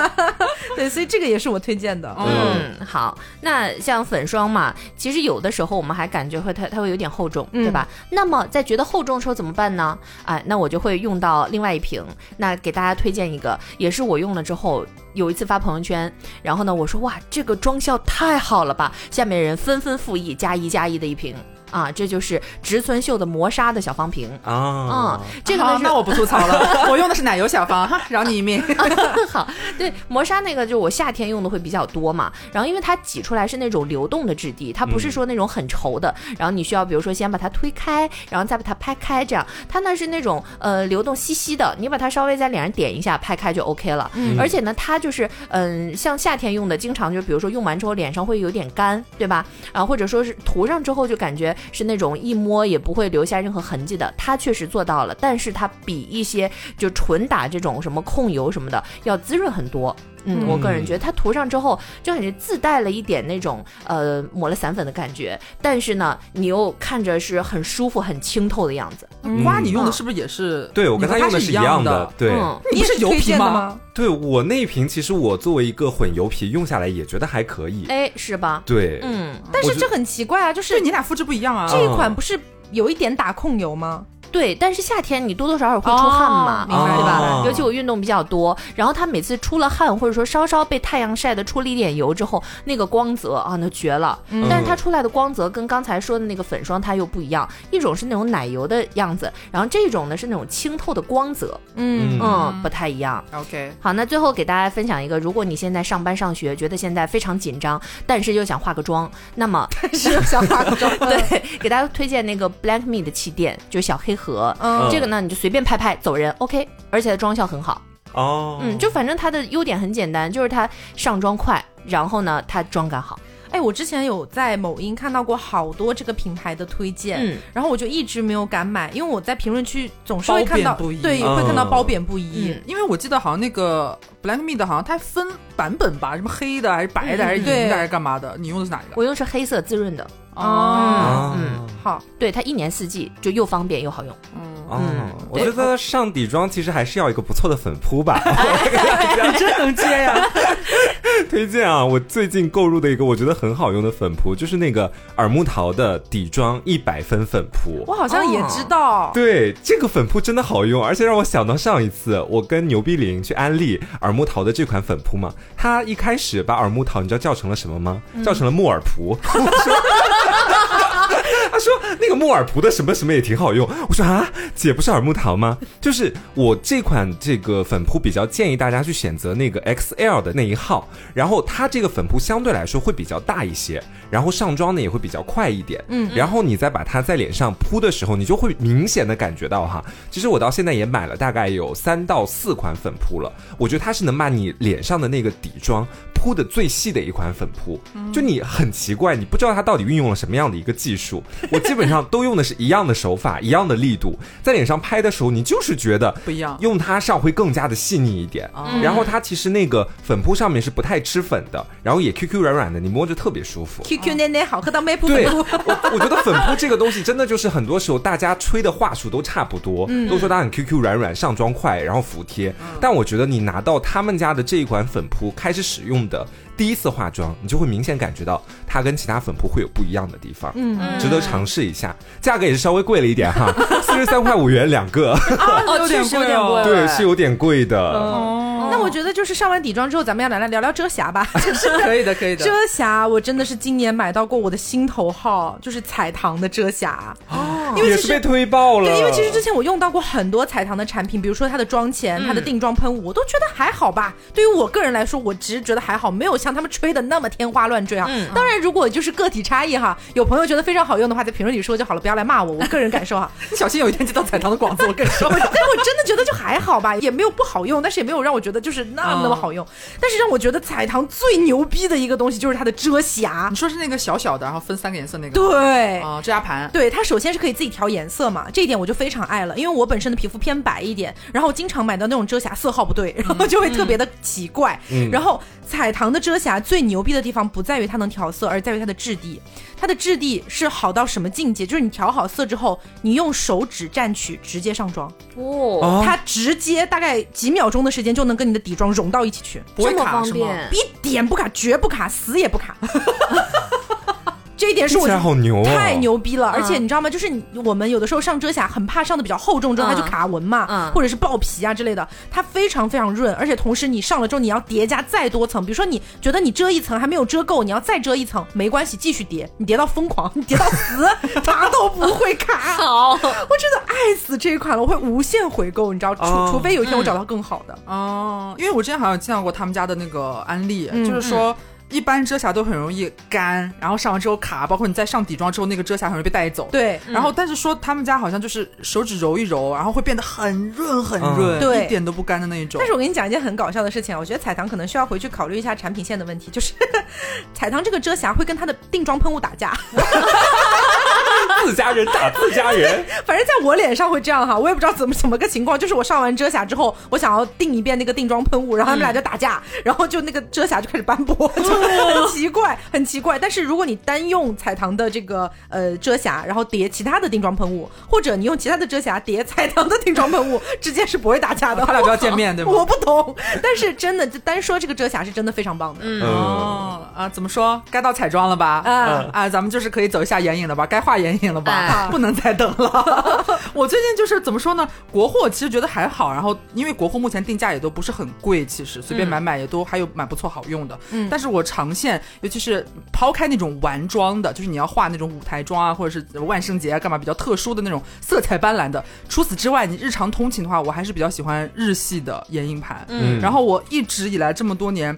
”对，所以这个也是我推荐的。嗯，好，那像粉霜嘛，其实有的时候我们还感觉会它它会有点厚重，嗯对吧？那么在觉得厚重的时候怎么办呢？哎，那我就会用到另外一瓶，那给大家推荐一个，也是我用了之后。有一次发朋友圈，然后呢，我说哇，这个妆效太好了吧！下面人纷纷附议，加一加一的一瓶啊，这就是植村秀的磨砂的小方瓶。啊嗯，，这个那我不吐槽了，我用的是奶油小方，哈，饶你一命。好，对磨砂那个，就我夏天用的会比较多嘛。然后因为它挤出来是那种流动的质地，它不是说那种很稠的。然后你需要比如说先把它推开，然后再把它拍开，这样它呢是那种呃流动稀稀的，你把它稍微在脸上点一下，拍开就 OK 了。而且呢，它就是嗯、像夏天用的，经常就比如说用完之后脸上会有点干，对吧？啊，或者说是涂上之后就感觉是那种一摸也不会留下任何痕迹的，它确实做到了，但是它比一些就纯打这种什么控油什么的要滋润很多。嗯，我个人觉得它涂上之后就感觉自带了一点那种呃抹了散粉的感觉，但是呢，你又看着是很舒服、很清透的样子。瓜，你用的是不是也是？对我跟他用的是一样的。对。嗯，你不是油皮吗？荐的吗？对我那一瓶，其实我作为一个混油皮用下来也觉得还可以。哎，是吧？对，嗯，但是这很奇怪啊，就是对你俩肤质不一样啊。这一款不是有一点打控油吗？对，但是夏天你多多少少会出汗嘛，哦明白对吧？哦尤其我运动比较多，然后它每次出了汗，或者说稍稍被太阳晒的出了一点油之后，那个光泽啊，那绝了。嗯但是它出来的光泽跟刚才说的那个粉霜它又不一样，一种是那种奶油的样子，然后这种呢是那种清透的光泽，嗯嗯，不太一样。OK，好，那最后给大家分享一个，如果你现在上班上学，觉得现在非常紧张，但是又想化个妆，那么 是想化个妆。对，给大家推荐那个 Black Me 的气垫，就是小黑盒。嗯这个呢，你就随便拍拍走人，OK，而且它妆效很好。哦，嗯，就反正它的优点很简单，就是它上妆快，然后呢，它妆感好。哎，我之前有在某音看到过好多这个品牌的推荐，嗯然后我就一直没有敢买，因为我在评论区总是会看到对，嗯会看到褒贬不一。嗯因为我记得好像那个 Black Me 的，好像它分版本吧，什么黑的还是白的嗯还是银的还是干嘛的？你用的是哪一个？我用的是黑色滋润的，哦嗯好，对，它一年四季就又方便又好用。哦嗯，我觉得上底妆其实还是要一个不错的粉扑吧。你真能接呀！推荐啊，我最近购入的一个我觉得很好用的粉扑，就是那个耳木桃的底妆一百分粉扑。我好像也知道。对，这个粉扑真的好用，而且让我想到上一次我跟牛逼林去安利耳木桃的这款粉扑嘛，他一开始把耳木桃你知道叫成了什么吗？叫成了木耳扑。他说说那个木耳涂的什么什么也挺好用。我说啊，姐不是耳木糖吗？就是我这款这个粉扑比较建议大家去选择那个 XL 的那一号，然后它这个粉扑相对来说会比较大一些，然后上妆呢也会比较快一点。嗯，然后你再把它在脸上铺的时候，你就会明显的感觉到哈。其实我到现在也买了大概有三到四款粉扑了，我觉得它是能把你脸上的那个底妆铺的最细的一款粉扑。就你很奇怪，你不知道它到底运用了什么样的一个技术。我基本上都用的是一样的手法，一样的力度，在脸上拍的时候，你就是觉得不一样用它上会更加的细腻一点。然后它其实那个粉扑上面是不太吃粉的，然后也 Q Q 软软的，你摸着特别舒服。QQ 奶奶好喝到没铺对，我我觉得粉扑这个东西真的就是很多时候大家吹的话术都差不多，都说它很 QQ 软软，上妆快，然后服帖。但我觉得你拿到他们家的这一款粉扑开始使用的第一次化妆，你就会明显感觉到它跟其他粉扑会有不一样的地方，嗯，值得尝试一下。价格也是稍微贵了一点哈，四十三块五元两个，哦，有点确实有点贵对，是有点贵的。我觉得就是上完底妆之后，咱们要来来聊聊遮瑕吧。就是可以的，可以的。遮瑕，我真的是今年买到过我的心头号，就是彩棠的遮瑕。哦，因为其实被推爆了，对，因为其实之前我用到过很多彩棠的产品，比如说它的妆前、它的定妆喷雾，我都觉得还好吧。对于我个人来说，我只是觉得还好，没有像他们吹的那么天花乱坠啊。当然，如果就是个体差异哈，有朋友觉得非常好用的话，在评论里说就好了，不要来骂我。我个人感受哈，小心有一天接到彩棠的广子，我跟你说。但我真的觉得就还好吧，也没有不好用，但是也没有让我觉得就是那么那么好用。但是让我觉得彩棠最牛逼的一个东西就是它的遮瑕你，说是那个小小的，然后分三个颜色那个？对。啊，遮瑕盘。对它首先是可以自己调颜色嘛，这一点我就非常爱了，因为我本身的皮肤偏白一点，然后经常买到那种遮瑕色号不对，然后就会特别的奇怪。然后彩棠的遮瑕最牛逼的地方不在于它能调色，而在于它的质地。它的质地是好到什么境界？就是你调好色之后，你用手指蘸取直接上妆，哦，哦它直接大概几秒钟的时间就能跟你的底妆融到一起去。不会卡是吗？一点不卡，绝不卡，死也不卡。这一点是我觉得好牛啊，太牛逼了！而且嗯你知道吗？就是你我们有的时候上遮瑕很怕上的比较厚重之后它就嗯卡纹嘛，嗯或者是爆皮啊之类的。它非常非常润，而且同时你上了之后你要叠加再多层，比如说你觉得你遮一层还没有遮够，你要再遮一层，没关系，继续叠，你叠到疯狂，你叠到死，它都不会卡。好，我真的爱死这一款了，我会无限回购，你知道，除、哦除非有一天我找到更好的。哦，因为我之前好像见到过他们家的那个安利，嗯就是说。一般遮瑕都很容易干，然后上完之后卡，包括你在上底妆之后，那个遮瑕很容易被带走。，对，然后但是说他们家好像就是手指揉一揉，然后会变得很润很嗯润，对一点都不干的那一种。但是我跟你讲一件很搞笑的事情啊，我觉得彩棠可能需要回去考虑一下产品线的问题，就是 彩棠这个遮瑕会跟它的定妆喷雾打架。自家人打自家人，反正在我脸上会这样哈，我也不知道怎么怎么个情况，就是我上完遮瑕之后，我想要定一遍那个定妆喷雾，然后他们俩就打架，然后就那个遮瑕就开始斑驳，就很奇怪，很奇怪。但是如果你单用彩棠的这个呃遮瑕，然后叠其他的定妆喷雾，或者你用其他的遮瑕叠彩棠的定妆喷雾，之间是不会打架的。他俩不要见面，对吗？我不懂，但是真的，就单说这个遮瑕是真的非常棒的。嗯，哦啊，怎么说？该到彩妆了吧？啊啊，咱们就是可以走一下眼影了吧？该画眼影了吧？哎 不能再等了。我最近就是怎么说呢？国货其实觉得还好，然后因为国货目前定价也都不是很贵，其实随便买买也都还有蛮不错好用的。嗯但是我长线，尤其是抛开那种玩妆的，就是你要画那种舞台妆啊，或者是万圣节啊，干嘛比较特殊的那种色彩斑斓的。除此之外，你日常通勤的话，我还是比较喜欢日系的眼影盘。嗯然后我一直以来这么多年。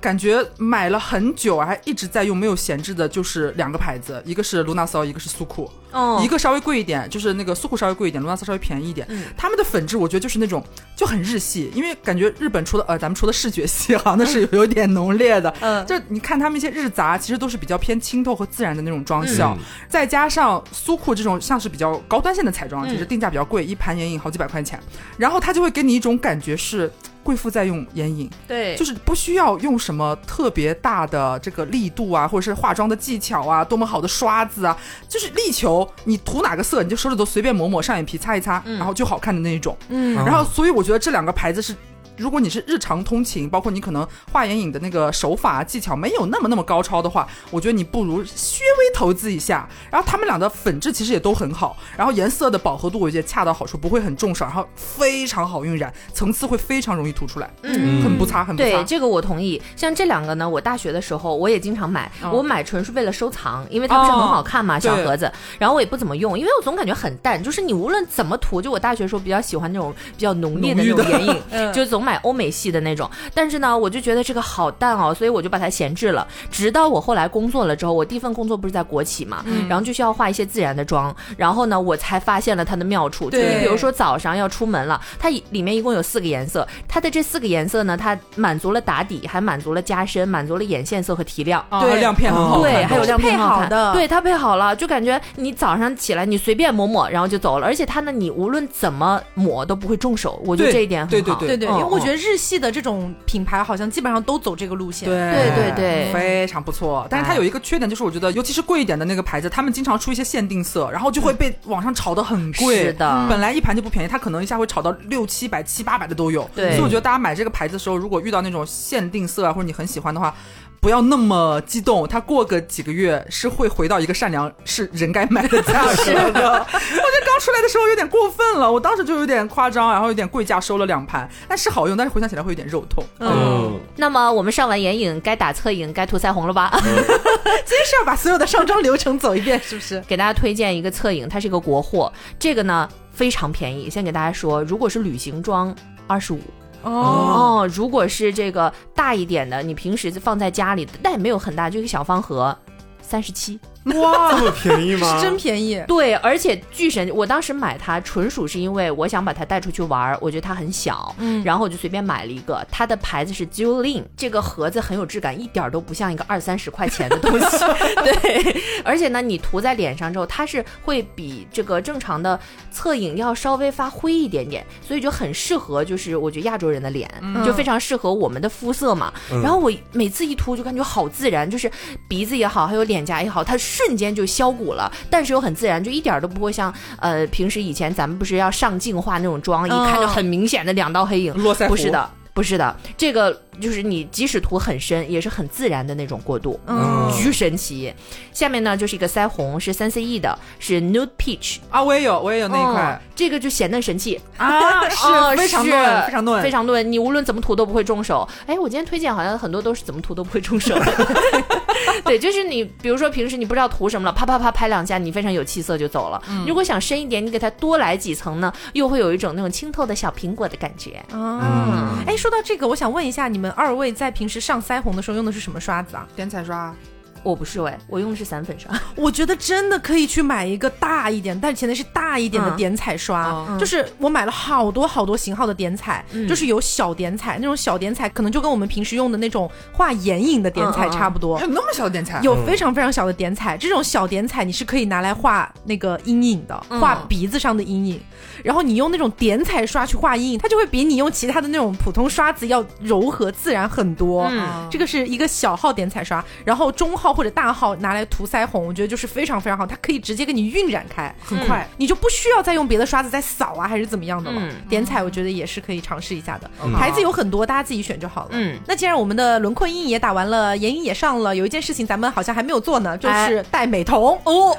感觉买了很久，还一直在用，没有闲置的，就是两个牌子，一个是卢娜骚，一个是苏库。哦一个稍微贵一点，就是那个苏库稍微贵一点，卢娜骚稍微便宜一点。嗯他们的粉质我觉得就是那种就很日系，因为感觉日本除了呃，咱们除了视觉系哈，那是有有点 浓烈的。嗯就你看他们一些日杂，其实都是比较偏清透和自然的那种妆效，嗯再加上苏库这种像是比较高端线的彩妆，嗯其实定价比较贵，一盘眼影好几百块钱，然后它就会给你一种感觉是。贵妇在用眼影，对，就是不需要用什么特别大的这个力度啊，或者是化妆的技巧啊，多么好的刷子啊，就是力求你涂哪个色，你就手指头随便抹抹，上眼皮擦一擦，然后就好看的那一种。嗯然后，所以我觉得这两个牌子是如果你是日常通勤，包括你可能画眼影的那个手法技巧没有那么那么高超的话，我觉得你不如稍微投资一下。然后他们俩的粉质其实也都很好，然后颜色的饱和度我觉得恰到好处，不会很重色，然后非常好晕染，层次会非常容易涂出来，嗯很不擦，很不擦。对，这个我同意。像这两个呢，我大学的时候我也经常买，哦我买纯是为了收藏，因为它不是很好看嘛，哦小盒子。然后我也不怎么用，因为我总感觉很淡，就是你无论怎么涂，就我大学时候比较喜欢那种比较浓烈的那种眼影，嗯就总买欧美系的那种。但是呢，我就觉得这个好淡哦，所以我就把它闲置了。直到我后来工作了之后，我第一份工作不是在国企嘛，然后就需要化一些自然的妆，然后呢，我才发现了它的妙处。就对你比如说早上要出门了，它里面一共有四个颜色，它的这四个颜色呢，它满足了打底，还满足了加深，满足了眼线色和提亮。啊，对亮片很好，对，还有亮片配很看好的对它配好了，就感觉你早上起来你随便抹抹，然后就走了，而且它呢，你无论怎么抹都不会重手，我觉得这一点很好。对对对，因嗯为我觉得日系的这种品牌好像基本上都走这个路线。对对对对非常不错。但是它有一个缺点，就是我觉得，尤其是贵一点的那个牌子，他们经常出一些限定色，然后就会被网上炒得很贵。是的本来一盘就不便宜，它可能一下会炒到六七百、七八百的都有。对所以我觉得大家买这个牌子的时候，如果遇到那种限定色啊，或者你很喜欢的话。不要那么激动，它过个几个月是会回到一个善良是人该买的价格 的。我觉得刚出来的时候有点过分了，我当时就有点夸张，然后有点贵价收了两盘，但是好用，但是回想起来会有点肉痛。嗯，那么我们上完眼影，该打侧影，该涂腮红了吧？今天是要把所有的上妆流程走一遍，是不是？给大家推荐一个侧影，它是一个国货，这个呢非常便宜。先给大家说，如果是旅行装，二十五。哦，如果是这个大一点的，你平时放在家里，但也没有很大，就一个小方盒，三十七。哇，这么便宜吗？是真便宜。对，而且巨神，我当时买它纯属是因为我想把它带出去玩儿，我觉得它很小，嗯然后我就随便买了一个。它的牌子是 Julin，这个盒子很有质感，一点儿都不像一个二三十块钱的东西。对，而且呢，你涂在脸上之后，它是会比这个正常的侧影要稍微发灰一点点，所以就很适合，就是我觉得亚洲人的脸，就非常适合我们的肤色嘛。嗯然后我每次一涂就感觉好自然，就是鼻子也好，还有脸颊也好，它瞬间就削骨了，但是又很自然，就一点儿都不会像呃平时以前咱们不是要上镜化那种妆，一看就很明显的两道黑影。不是的，不是的，这个就是你即使涂很深，也是很自然的那种过渡，嗯巨神奇。下面呢就是一个腮红，是三 C E 的，是 Nude Peach。啊，我也有，我也有那一块哦，这个就显嫩神器，啊，是 哦非常嫩，非常嫩，非常嫩，你无论怎么涂都不会重手。哎，我今天推荐好像很多都是怎么涂都不会重手。对，就是你，比如说平时你不知道涂什么了，啪啪啪拍两下，你非常有气色就走了。如果想深一点，你给它多来几层呢，又会有一种那种清透的小苹果的感觉。啊，哎，说到这个，我想问一下，你们二位在平时上腮红的时候用的是什么刷子啊？点彩刷。我不是喂，我用的是散粉刷。我觉得真的可以去买一个大一点，但前提是大一点的嗯点彩刷。嗯就是我买了好多好多型号的点彩，嗯就是有小点彩，那种小点彩可能就跟我们平时用的那种画眼影的点彩差不多。还有那么小的点彩？有非常非常小的点彩，这种小点彩你是可以拿来画那个阴影的，嗯画鼻子上的阴影。然后你用那种点彩刷去画阴影，它就会比你用其他的那种普通刷子要柔和自然很多。嗯这个是一个小号点彩刷，然后中号或者大号拿来涂腮红，我觉得就是非常非常好，它可以直接给你晕染开，很快。你就不需要再用别的刷子再扫啊，还是怎么样的了。嗯点彩我觉得也是可以尝试一下的，嗯牌子有很多，大家自己选就好了。嗯，那既然我们的轮廓阴影也打完了，眼影也上了，有一件事情咱们好像还没有做呢，就是戴美瞳哦。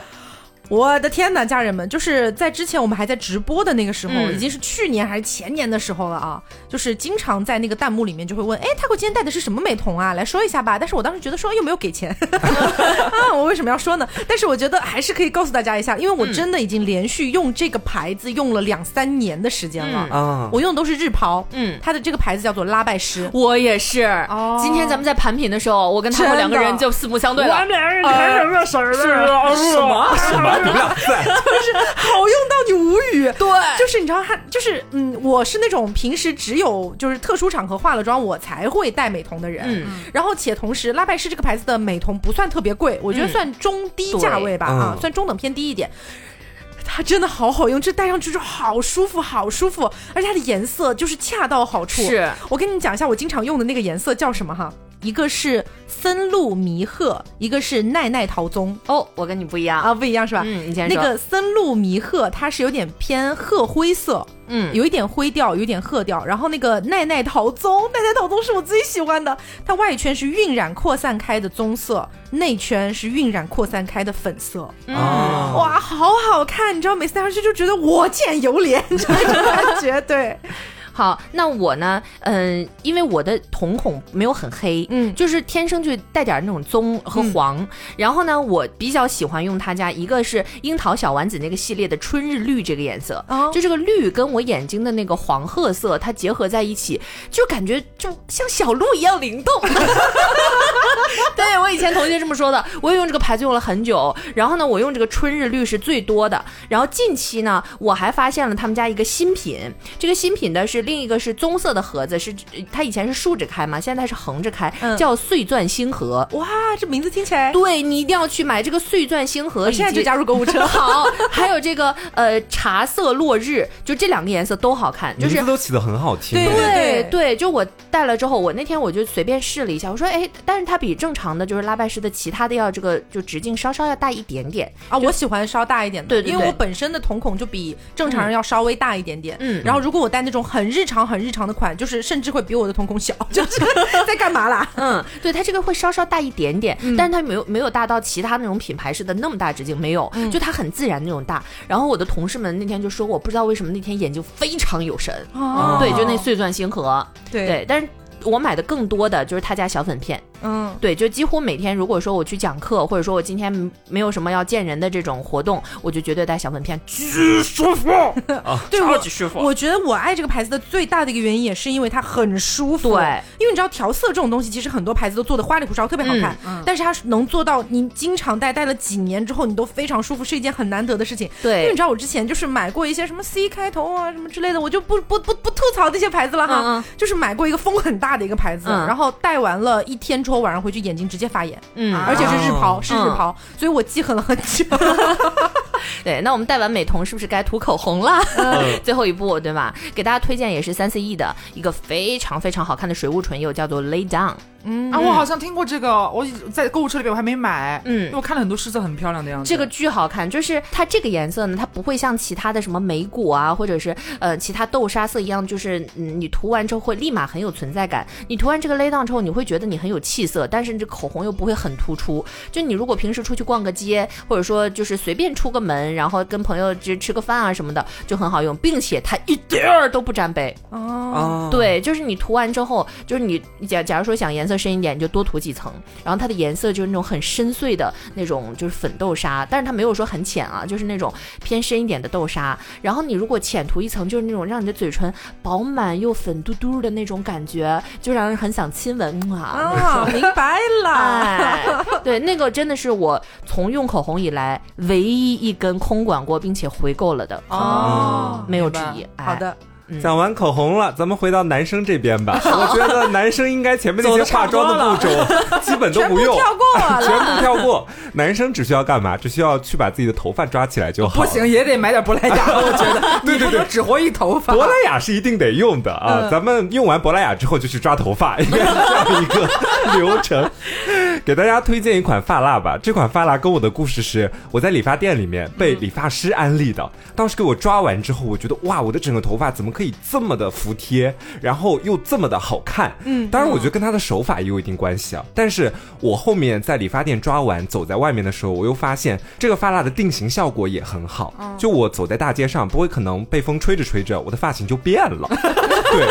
我的天呐，家人们，就是在之前我们还在直播的那个时候，嗯已经是去年还是前年的时候了啊。就是经常在那个弹幕里面就会问，哎，泰国今天戴的是什么美瞳啊？来说一下吧。但是我当时觉得说又没有给钱 啊，我为什么要说呢？但是我觉得还是可以告诉大家一下，因为我真的已经连续用这个牌子用了两三年的时间了。嗯啊，我用的都是日抛，嗯它的这个牌子叫做拉拜诗。我也是。哦今天咱们在盘品的时候，我跟他们两个人就四目相对了。俩人谈什么事儿是啊，什么？什么？你们俩在？好用到你无语。对，就是你知道，他就是嗯，我是那种平时只有就是特殊场合化了妆我才会戴美瞳的人。嗯然后且同时，拉拜诗这个牌子的美瞳不算特别贵，我觉得嗯算中低价位吧，对啊，嗯算中等偏低一点。它真的好好用，这戴上去就好舒服，好舒服，而且它的颜色就是恰到好处。是我跟你讲一下，我经常用的那个颜色叫什么哈？一个是森露弥鹤，一个是奈奈桃棕哦，我跟你不一样啊，不一样是吧？嗯，你先说。那个森露弥鹤它是有点偏褐灰色，嗯，有一点灰调，有一点褐调。然后那个奈奈桃棕，奈奈桃棕是我最喜欢的，它外圈是晕染扩散开的棕色，内圈是晕染扩散开的粉色。嗯哦哇，好好看！你知道，每次戴上去就觉得我见犹怜，这种感觉。对，好，那我呢？嗯，因为我的瞳孔没有很黑，嗯就是天生就带点那种棕和黄。然后呢，我比较喜欢用他家一个是樱桃小丸子那个系列的春日绿这个颜色，哦就这个绿跟我眼睛的那个黄褐色它结合在一起，就感觉就像小鹿一样灵动。对我以前同学这么说的，我也用这个牌子用了很久。然后呢，我用这个春日绿是最多的。然后近期呢，我还发现了他们家一个新品，这个新品的是另一个是棕色的盒子，是它以前是竖着开嘛，现在是横着开，嗯叫碎钻星河。哇，这名字听起来，对你一定要去买这个碎钻星河，我现在就加入购物车。好，还有这个呃茶色落日，就这两个颜色都好看，就是名字都起的很好听。对对对，就我戴了之后，我那天我就随便试了一下，我说哎，但是它比正常的就是拉拜诗的其他的要这个就直径稍稍要大一点点。啊，我喜欢稍大一点的，对对对因为我本身的瞳孔就比正常人要稍微大一点点。嗯然后如果我戴那种很日常、很日常的款，就是甚至会比我的瞳孔小，就是在干嘛啦？嗯，对，它这个会稍稍大一点点，嗯但是它没有没有大到其他那种品牌似的那么大直径，没有，嗯就它很自然那种大。然后我的同事们那天就说，我不知道为什么那天眼睛非常有神，哦对，就那碎钻星河，对对，但是。我买的更多的就是他家小粉片，嗯，对，就几乎每天，如果说我去讲课，或者说我今天没有什么要见人的这种活动，我就绝对带小粉片，巨舒服，对超级舒服。我觉得我爱这个牌子的最大的一个原因，也是因为它很舒服。对，因为你知道调色这种东西，其实很多牌子都做的花里胡哨，特别好看，但是它能做到你经常戴，戴了几年之后你都非常舒服，是一件很难得的事情。对。因为你知道我之前就是买过一些什么 C 开头啊什么之类的，我就不不不不吐槽这些牌子了哈，嗯嗯。就是买过一个风很大的一个牌子，嗯。然后戴完了一天之后晚上回去眼睛直接发炎，嗯，而且是日抛，哦是日抛，所以我记恨了很久。对，那我们戴完美瞳是不是该涂口红了？嗯 最后一步，对吧？给大家推荐也是三 C E 的一个非常非常好看的水雾唇釉，叫做 Lay Down。嗯啊，我好像听过这个，我已在购物车里边我还没买，嗯因为我看了很多试色很漂亮的样子。这个巨好看，就是它这个颜色呢，它不会像其他的什么莓果啊，或者是呃其他豆沙色一样，就是嗯你涂完之后会立马很有存在感。你涂完这个 lay down 之后，你会觉得你很有气色，但是你这口红又不会很突出。就你如果平时出去逛个街，或者说就是随便出个门，然后跟朋友就吃个饭啊什么的，就很好用，并且它一点儿都不沾杯。哦，对，就是你涂完之后，就是你假假如说想颜色深一点，你就多涂几层，然后它的颜色就是那种很深邃的那种，就是粉豆沙，但是它没有说很浅啊，就是那种偏深一点的豆沙。然后你如果浅涂一层，就是那种让你的嘴唇饱满又粉嘟嘟的那种感觉，就让人很想亲吻啊。啊，明白了。对，那个真的是我从用口红以来唯一一根空管过并且回购了的，哦，没有之明白一。哎好的，讲完口红了，咱们回到男生这边吧。我觉得男生应该前面那些化妆的步骤 基本都全部不用，跳过了。全部跳过。男生只需要干嘛？只需要去把自己的头发抓起来就好。不行，也得买点珀莱雅，我觉得 对对对只活一头发。珀莱雅是一定得用的啊！咱们用完珀莱雅之后就去抓头发，应该是这样一个流程。给大家推荐一款发蜡吧，这款发蜡跟我的故事是我在理发店里面被理发师安利的。当时给我抓完之后，我觉得哇，我的整个头发怎么可以这么的服帖，然后又这么的好看？嗯，当然我觉得跟他的手法也有一定关系啊。但是我后面在理发店抓完，走在外面的时候，我又发现这个发蜡的定型效果也很好。就我走在大街上，不会可能被风吹着吹着，我的发型就变了。对。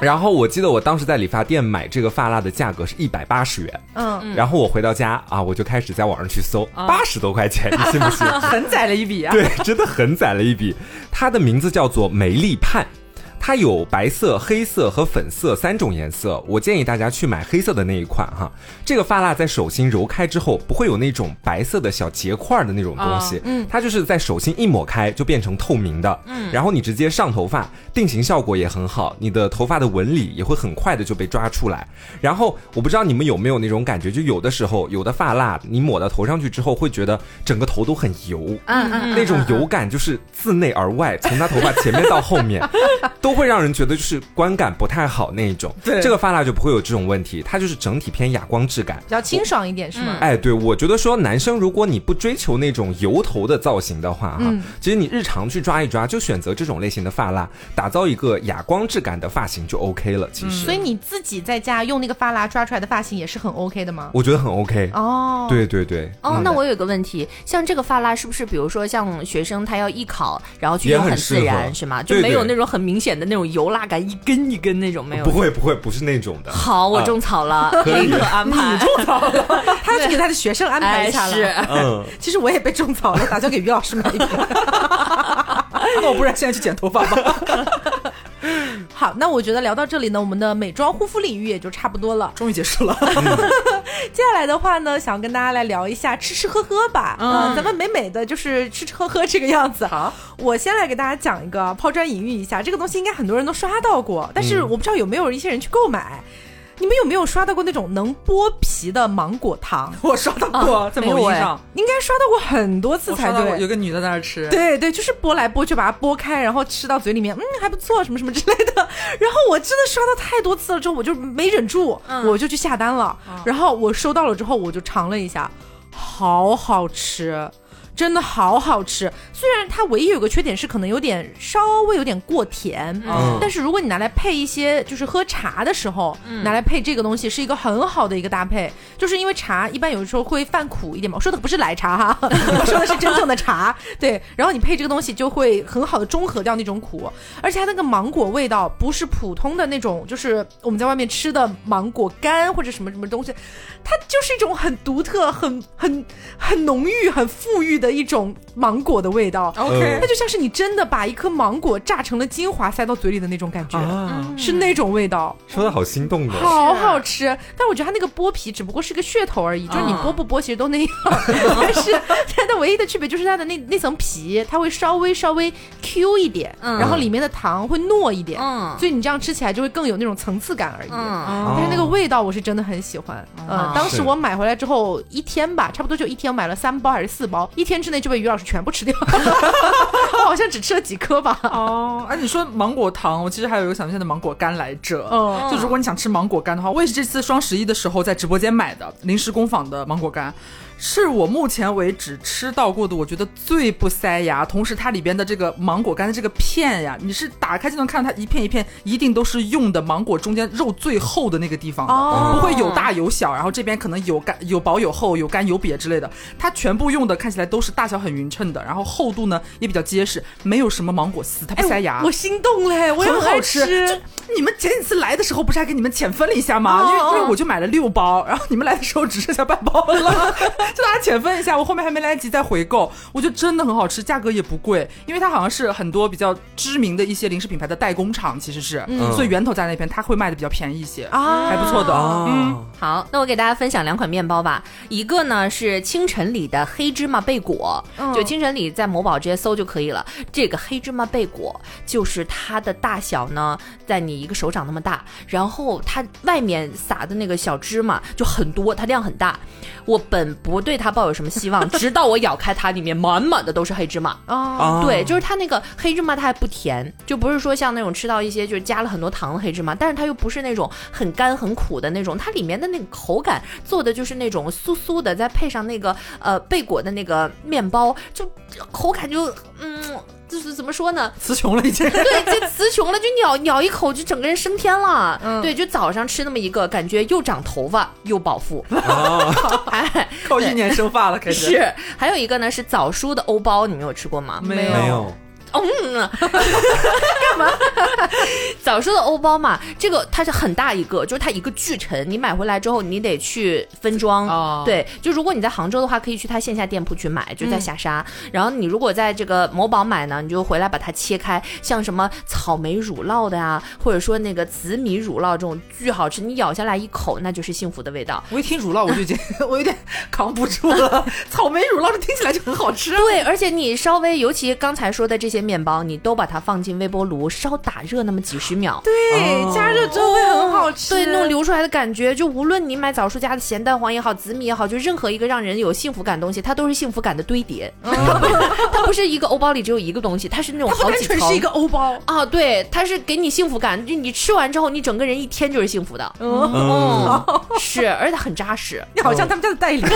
然后我记得我当时在理发店买这个发蜡的价格是一百八十元，嗯，然后我回到家啊，我就开始在网上去搜，八十多块钱，你信不信？很窄了一笔啊！对，真的很宰了一笔。它的名字叫做梅丽盼。它有白色、黑色和粉色三种颜色，我建议大家去买黑色的那一款哈。这个发蜡在手心揉开之后，不会有那种白色的小结块的那种东西，嗯，它就是在手心一抹开就变成透明的，嗯，然后你直接上头发，定型效果也很好，你的头发的纹理也会很快的就被抓出来。然后我不知道你们有没有那种感觉，就有的时候有的发蜡你抹到头上去之后，会觉得整个头都很油，嗯嗯那种油感就是自内而外，从他头发前面到后面都 都会让人觉得就是观感不太好那一种。对这个发蜡就不会有这种问题，它就是整体偏哑光质感。比较清爽一点是吗？哎，对，我觉得说男生如果你不追求那种油头的造型的话，哈、嗯其实你日常去抓一抓，就选择这种类型的发蜡，打造一个哑光质感的发型就 OK 了。其实，所以你自己在家用那个发蜡抓出来的发型也是很 OK 的吗？我觉得很 OK。哦，对对对，哦，嗯那我有个问题，像这个发蜡是不是，比如说像学生他要艺考，然后去也用很自然，是吗？就没有那种很明显的那种油蜡感，一根一根那种没有。不会不会，不是那种的。好，我啊 种草了，立刻安排。种草了他要去给他的学生安排哎一下了。是，嗯，其实我也被种草了，打算给于老师买一瓶。那我不然现在去剪头发吧。好，那我觉得聊到这里呢，我们的美妆护肤领域也就差不多了。终于结束了，接下来的话呢，想跟大家来聊一下吃吃喝喝吧。嗯、咱们美美的就是吃吃喝喝这个样子。好，我先来给大家讲一个抛砖引玉一下，这个东西应该很多人都刷到过，但是我不知道有没有一些人去购买。你们有没有刷到过那种能剥皮的芒果糖？我刷到过，在某音上，应该刷到过很多次才对。有个女的在那吃，对对，就是剥来剥去，把它剥开，然后吃到嘴里面，嗯，还不错，什么什么之类的。然后我真的刷到太多次了之后，我就没忍住，我就去下单了。然后我收到了之后，我就尝了一下，好好吃。真的好好吃，虽然它唯一有个缺点是可能有点稍微有点过甜，嗯。但是如果你拿来配一些就是喝茶的时候，拿来配这个东西是一个很好的一个搭配。就是因为茶一般有的时候会犯苦一点嘛，我说的不是奶茶哈，我说的是真正的茶。对，然后你配这个东西就会很好的中和掉那种苦，而且它那个芒果味道不是普通的那种，就是我们在外面吃的芒果干或者什么什么东西，它就是一种很独特、很很很浓郁、很富裕的一种芒果的味道。，OK，它就像是你真的把一颗芒果榨成了精华塞到嘴里的那种感觉，啊，是那种味道，说的好心动的。好好吃。但我觉得它那个剥皮只不过是个噱头而已，就是你剥不剥其实都那样。但是它的唯一的区别就是它的那那层皮，它会稍微稍微 Q 一点，嗯然后里面的糖会糯一点，嗯所以你这样吃起来就会更有那种层次感而已。嗯，但是那个味道我是真的很喜欢，嗯哦，当时我买回来之后一天吧，差不多就一天，我买了三包还是四包，一天之内就被于老师全部吃掉，我好像只吃了几颗吧。哦，哎，你说芒果糖，我其实还有一个想象的芒果干来着。嗯就如果你想吃芒果干的话，我也是这次双十一的时候在直播间买的临时工坊的芒果干，是我目前为止吃到过的我觉得最不塞牙，同时它里边的这个芒果干的这个片呀，你是打开就能看到它一片一片，一定都是用的芒果中间肉最厚的那个地方的，哦不会有大有小，然后这边可能有干有薄有厚，有干有瘪之类的，它全部用的看起来都是大小很匀称的，然后厚度呢也比较结实，没有什么芒果丝，它不塞牙。我心动嘞，我也很好吃。你们前几次来的时候，不是还给你们浅分了一下吗？哦因为因哦为我就买了六包，然后你们来的时候只剩下半包了，就大家浅分一下。我后面还没来得及再回购，我觉得真的很好吃，价格也不贵，因为它好像是很多比较知名的一些零食品牌的代工厂，其实是，嗯所以源头在那边，它会卖的比较便宜一些，啊还不错的。嗯，好，那我给大家分享两款面包吧。一个呢是清晨里的黑芝麻贝果，嗯就清晨里在某宝直接搜就可以了。这个黑芝麻贝果就是它的大小呢，在你一个手掌那么大，然后它外面撒的那个小芝麻就很多，它量很大。我本不对它抱有什么希望，直到我咬开它，里面满满的都是黑芝麻。啊，啊对，就是它那个黑芝麻，它还不甜，就不是说像那种吃到一些就是加了很多糖的黑芝麻，但是它又不是那种很干很苦的那种，它里面的那个口感做的就是那种酥酥的，再配上那个呃贝果的那个面包，就口感就嗯，就是怎么说呢？词穷了已经。对，就词穷了，就咬咬一口就整个人升天了。嗯对，就早上吃那么一个，感觉又长头发又饱腹。哎，靠一年生发了，开始。是，还有一个呢是早熟的欧包，你们有吃过吗？没没有，嗯，干嘛？早说的欧包嘛，这个它是很大一个，就是它一个巨沉，你买回来之后你得去分装。哦对，就如果你在杭州的话，可以去它线下店铺去买，就在下沙。然后你如果在这个某宝买呢，你就回来把它切开，像什么草莓乳酪的呀，或者说那个紫米乳酪这种巨好吃，你咬下来一口，那就是幸福的味道。我一听乳酪，我就觉得 我有点扛不住了。草莓乳酪这听起来就很好吃啊。对，而且你稍微，尤其刚才说的这些面包，你都把它放进微波炉稍打热那么几十秒。对，加热之后会很好吃。对，那种流出来的感觉，就无论你买枣树家的咸蛋黄也好，紫米也好，就任何一个让人有幸福感的东西，它都是幸福感的堆叠。它不是一个欧包里只有一个东西，它是那种单好几层。纯是一个欧包，啊，对，它是给你幸福感，就你吃完之后，你整个人一天就是幸福的。嗯，嗯，是，而且它很扎实。你好像他们家的代理。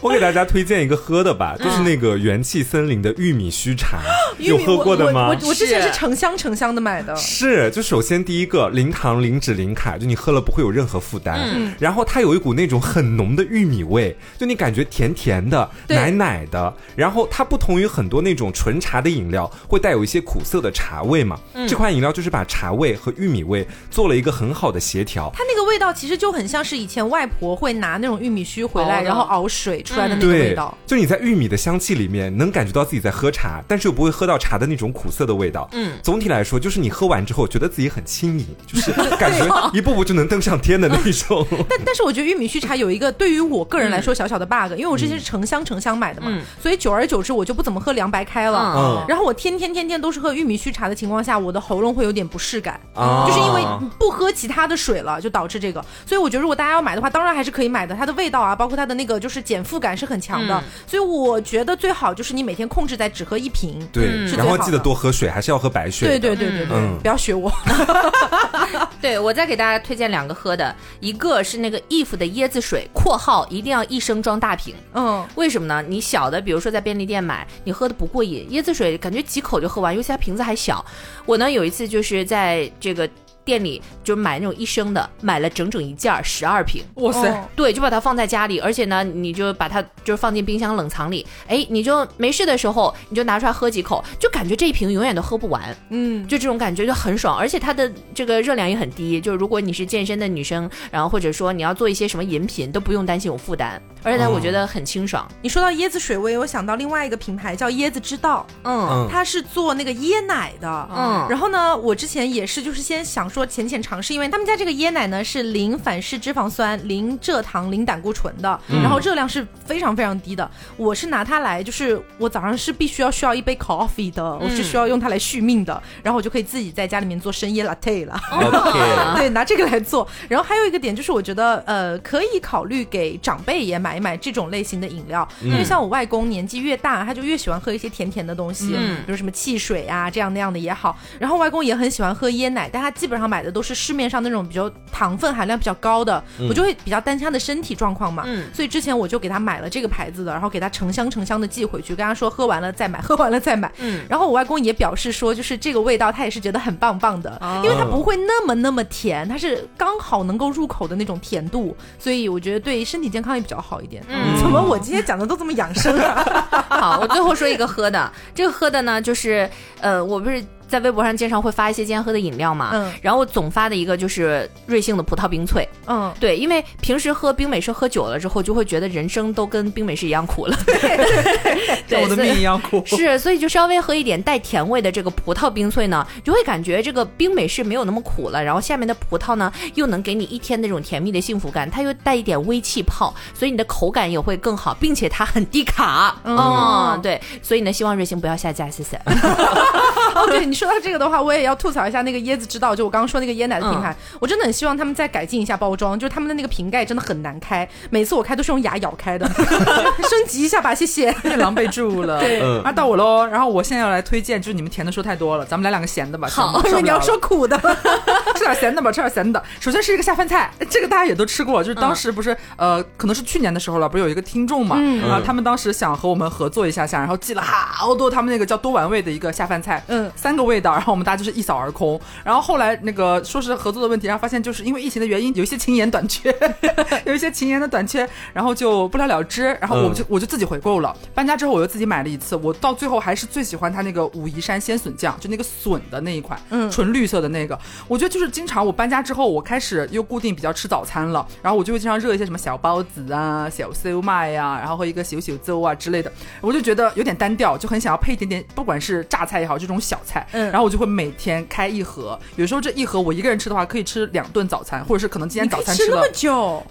我给大家推荐一个喝的吧，就是那个元气森林的玉米须茶，有喝过的吗我？我我之前是是成箱成箱的买的。是，就首先第一个零糖、零脂、零卡，就你喝了不会有任何负担。嗯然后它有一股那种很浓的玉米味，就你感觉甜甜的、奶奶的。然后它不同于很多那种纯茶的饮料，会带有一些苦涩的茶味嘛。嗯这款饮料就是把茶味和玉米味做了一个很好的协调。它那个味道其实就很像是以前外婆会拿那种玉米须回来，然后熬水出来的那个味对道。，就你在玉米的香气里面能感觉到自己在喝茶，但是又不会喝到茶的那种苦涩的味道。嗯，总体来说，就是你喝完之后觉得自己很轻盈，就是 感觉一步步就能登上天的那种。但但是我觉得玉米须茶有一个对于我个人来说小小的 bug，、因为我之前是成箱成箱买的嘛，所以久而久之我就不怎么喝凉白开了。嗯然后我天天天天都是喝玉米须茶的情况下，我的喉咙会有点不适感，啊就是因为不喝其他的水了，就导致这个。所以我觉得如果大家要买的话，当然还是可以买的，它的味道啊，包括它的那个就是减负感是很强的。所以我觉得最好就是你每天控制在只喝一瓶。对，是然后记得多喝水，还是要喝白水。对对对对对，嗯不要学我。对，我再给大家推荐两个喝的，一个是那个 if 的椰子水（括号一定要一升装大瓶）。嗯，为什么呢？你小的，比如说在便利店买，你喝的不过瘾，椰子水感觉几口就喝完，尤其它瓶子还小。我呢有一次就是在这个店里就买那种一升的，买了整整一件儿，十二瓶。哇塞，哦。对，就把它放在家里，而且呢，你就把它就是放进冰箱冷藏里，哎，你就没事的时候你就拿出来喝几口，就感觉这一瓶永远都喝不完，嗯，就这种感觉就很爽，而且它的这个热量也很低，就是如果你是健身的女生，然后或者说你要做一些什么饮品，都不用担心有负担，而且呢，哦我觉得很清爽，你说到椰子水，我也有想到另外一个品牌叫椰子之道，嗯嗯。它是做那个椰奶的。嗯，然后呢，我之前也是，就是先想说浅浅尝试，因为他们家这个椰奶呢是零反式脂肪酸、零蔗糖、零胆固醇的，然后热量是非常非常低的。我是拿它来，就是我早上是必须要需要一杯 coffee 的，我是需要用它来续命的，然后我就可以自己在家里面做深椰 latte 了。对，拿这个来做。然后还有一个点就是，我觉得呃，可以考虑给长辈也买一买这种类型的饮料，因为像我外公年纪越大，他就越喜欢喝一些甜甜的东西，嗯比如什么汽水啊这样那样的也好。然后外公也很喜欢喝椰奶，但他基本上买的都是市面上那种比较糖分含量比较高的，我就会比较担心他的身体状况嘛。嗯所以之前我就给他买了这个牌子的，然后给他成箱成箱的寄回去，跟他说喝完了再买，喝完了再买。嗯 然后我外公也表示说，就是这个味道他也是觉得很棒棒的，哦因为它不会那么那么甜，它是刚好能够入口的那种甜度，所以我觉得对身体健康也比较好一点。嗯怎么我今天讲的都这么养生啊？好，我最后说一个喝的，这个喝的呢，就是呃，我不是在微博上经常会发一些今天喝的饮料嘛，嗯然后我总发的一个就是瑞幸的葡萄冰萃，嗯，对，因为平时喝冰美式喝久了之后，就会觉得人生都跟冰美式一样苦了，对，像 我的命一样苦。是，所以就稍微喝一点带甜味的这个葡萄冰萃呢，就会感觉这个冰美式没有那么苦了，然后下面的葡萄呢又能给你一天那种甜蜜的幸福感，它又带一点微气泡，所以你的口感也会更好，并且它很低卡。嗯，对，所以呢，希望瑞幸不要下架，谢谢。哦，对你说到这个的话，我也要吐槽一下那个椰子之道，就我刚刚说那个椰奶的品牌，我真的很希望他们再改进一下包装，就是他们的那个瓶盖真的很难开，每次我开都是用牙咬开的，升级一下吧，谢谢。太狼狈住了。对嗯啊，到我喽。然后我现在要来推荐，就是你们甜的说太多了，咱们来两个咸的吧。好受不了因为你要说苦的，吃点咸的吧，吃点咸的。首先是一个下饭菜，这个大家也都吃过，就是当时不是、呃，可能是去年的时候了，不是有一个听众嘛，嗯然后他们当时想和我们合作一下下，然后寄了好多他们那个叫多玩味的一个下饭菜，嗯三个味道，然后我们大家就是一扫而空。然后后来那个说是合作的问题，然后发现就是因为疫情的原因，有一些情言短缺，有一些情言的短缺，然后就不了了之。然后我就、我就自己回购了。搬家之后我又自己买了一次，我到最后还是最喜欢它那个武夷山鲜笋酱，就那个笋的那一款，嗯纯绿色的那个。我觉得就是经常我搬家之后，我开始又固定比较吃早餐了，然后我就会经常热一些什么小包子啊、小烧麦呀、然后和一个小小粥啊之类的，我就觉得有点单调，就很想要配一点点，不管是榨菜也好，这种小菜，嗯然后我就会每天开一盒，有时候这一盒我一个人吃的话，可以吃两顿早餐，或者是可能今天早餐吃了吃那么久，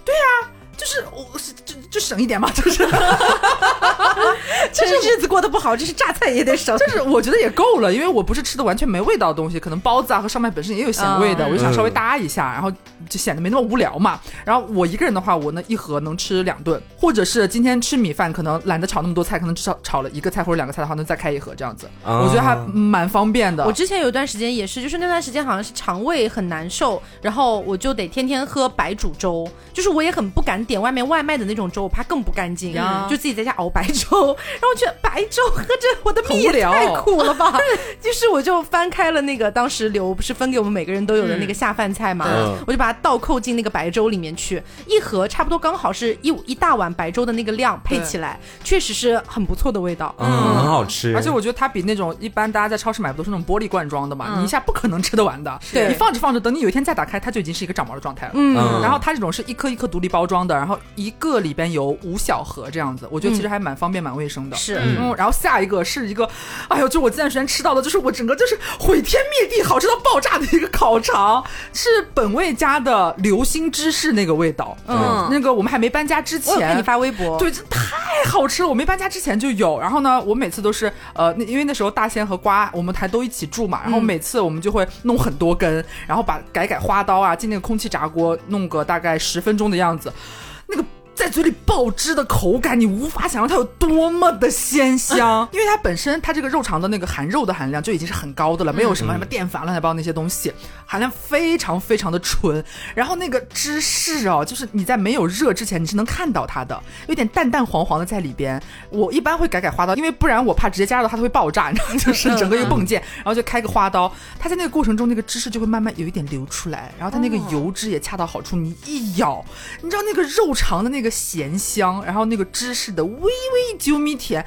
就是我是就就省一点嘛，就是 就是日子过得不好，就是榨菜也得省。就是我觉得也够了，因为我不是吃的完全没味道的东西，可能包子啊和烧麦本身也有咸味的，嗯我就想稍微搭一下，然后就显得没那么无聊嘛。然后我一个人的话，我那一盒能吃两顿，或者是今天吃米饭可能懒得炒那么多菜，可能至少炒了一个菜或者两个菜的话，能再开一盒这样子，啊我觉得还蛮方便的。我之前有一段时间也是，就是那段时间好像是肠胃很难受，然后我就得天天喝白煮粥，就是我也很不敢点外面外卖的那种粥，我怕更不干净，呀就自己在家熬白粥，然后我觉得白粥喝着我的命也太苦了吧，就是我就翻开了那个当时刘不是分给我们每个人都有的那个下饭菜嘛，嗯我就把它倒扣进那个白粥里面去，一盒差不多刚好是一一大碗白粥的那个量配起来，确实是很不错的味道。嗯，很好吃，而且我觉得它比那种一般大家在超市买不都是那种玻璃罐装的嘛，你一下不可能吃得完的。对你放着放着，等你有一天再打开，它就已经是一个长毛的状态了。嗯嗯然后它这种是一颗一颗独立包装的，然后一个里边有五小盒这样子，我觉得其实还蛮方便、蛮卫生的。是嗯，然后下一个是一个，哎呦，就我这段时间吃到的，就是我整个就是毁天灭地、好吃到爆炸的一个烤肠，是本味家的流心芝士那个味道。嗯那个我们还没搬家之前我有看你，发微博，对，这太好吃了！我没搬家之前就有，然后呢，我每次都是呃，那因为那时候大仙和瓜我们还都一起住嘛，然后每次我们就会弄很多根，然后把改改花刀啊进那个空气炸锅弄个大概十分钟的样子，那个。在嘴里爆汁的口感，你无法想象它有多么的鲜香，因为它本身它这个肉肠的那个含肉的含量就已经是很高的了，没有什么什么淀粉啊乱七八糟那些东西，含量非常非常的纯。然后那个芝士哦，就是你在没有热之前你是能看到它的，有点淡淡黄黄的在里边。我一般会改改花刀，因为不然我怕直接加热它它会爆炸，你知道吗，就是整个一个迸溅，然后就开个花刀，它在那个过程中那个芝士就会慢慢有一点流出来，然后它那个油脂也恰到好处，你一咬，你知道那个肉肠的那个咸香，然后那个芝士的微微酒米甜。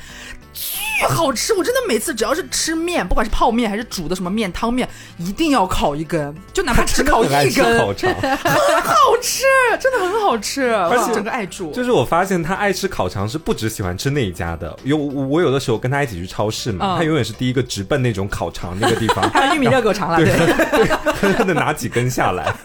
巨好吃！我真的每次只要是吃面，不管是泡面还是煮的什么面汤面，一定要烤一根，就哪怕只烤一根，烤肠。很好吃，真的很好吃，而且整个爱住。就是我发现他爱吃烤肠是不只喜欢吃那一家的，有我有的时候跟他一起去超市嘛，嗯他永远是第一个直奔那种烤肠那个地方，还有玉米热狗肠 了，对看他能拿几根下来。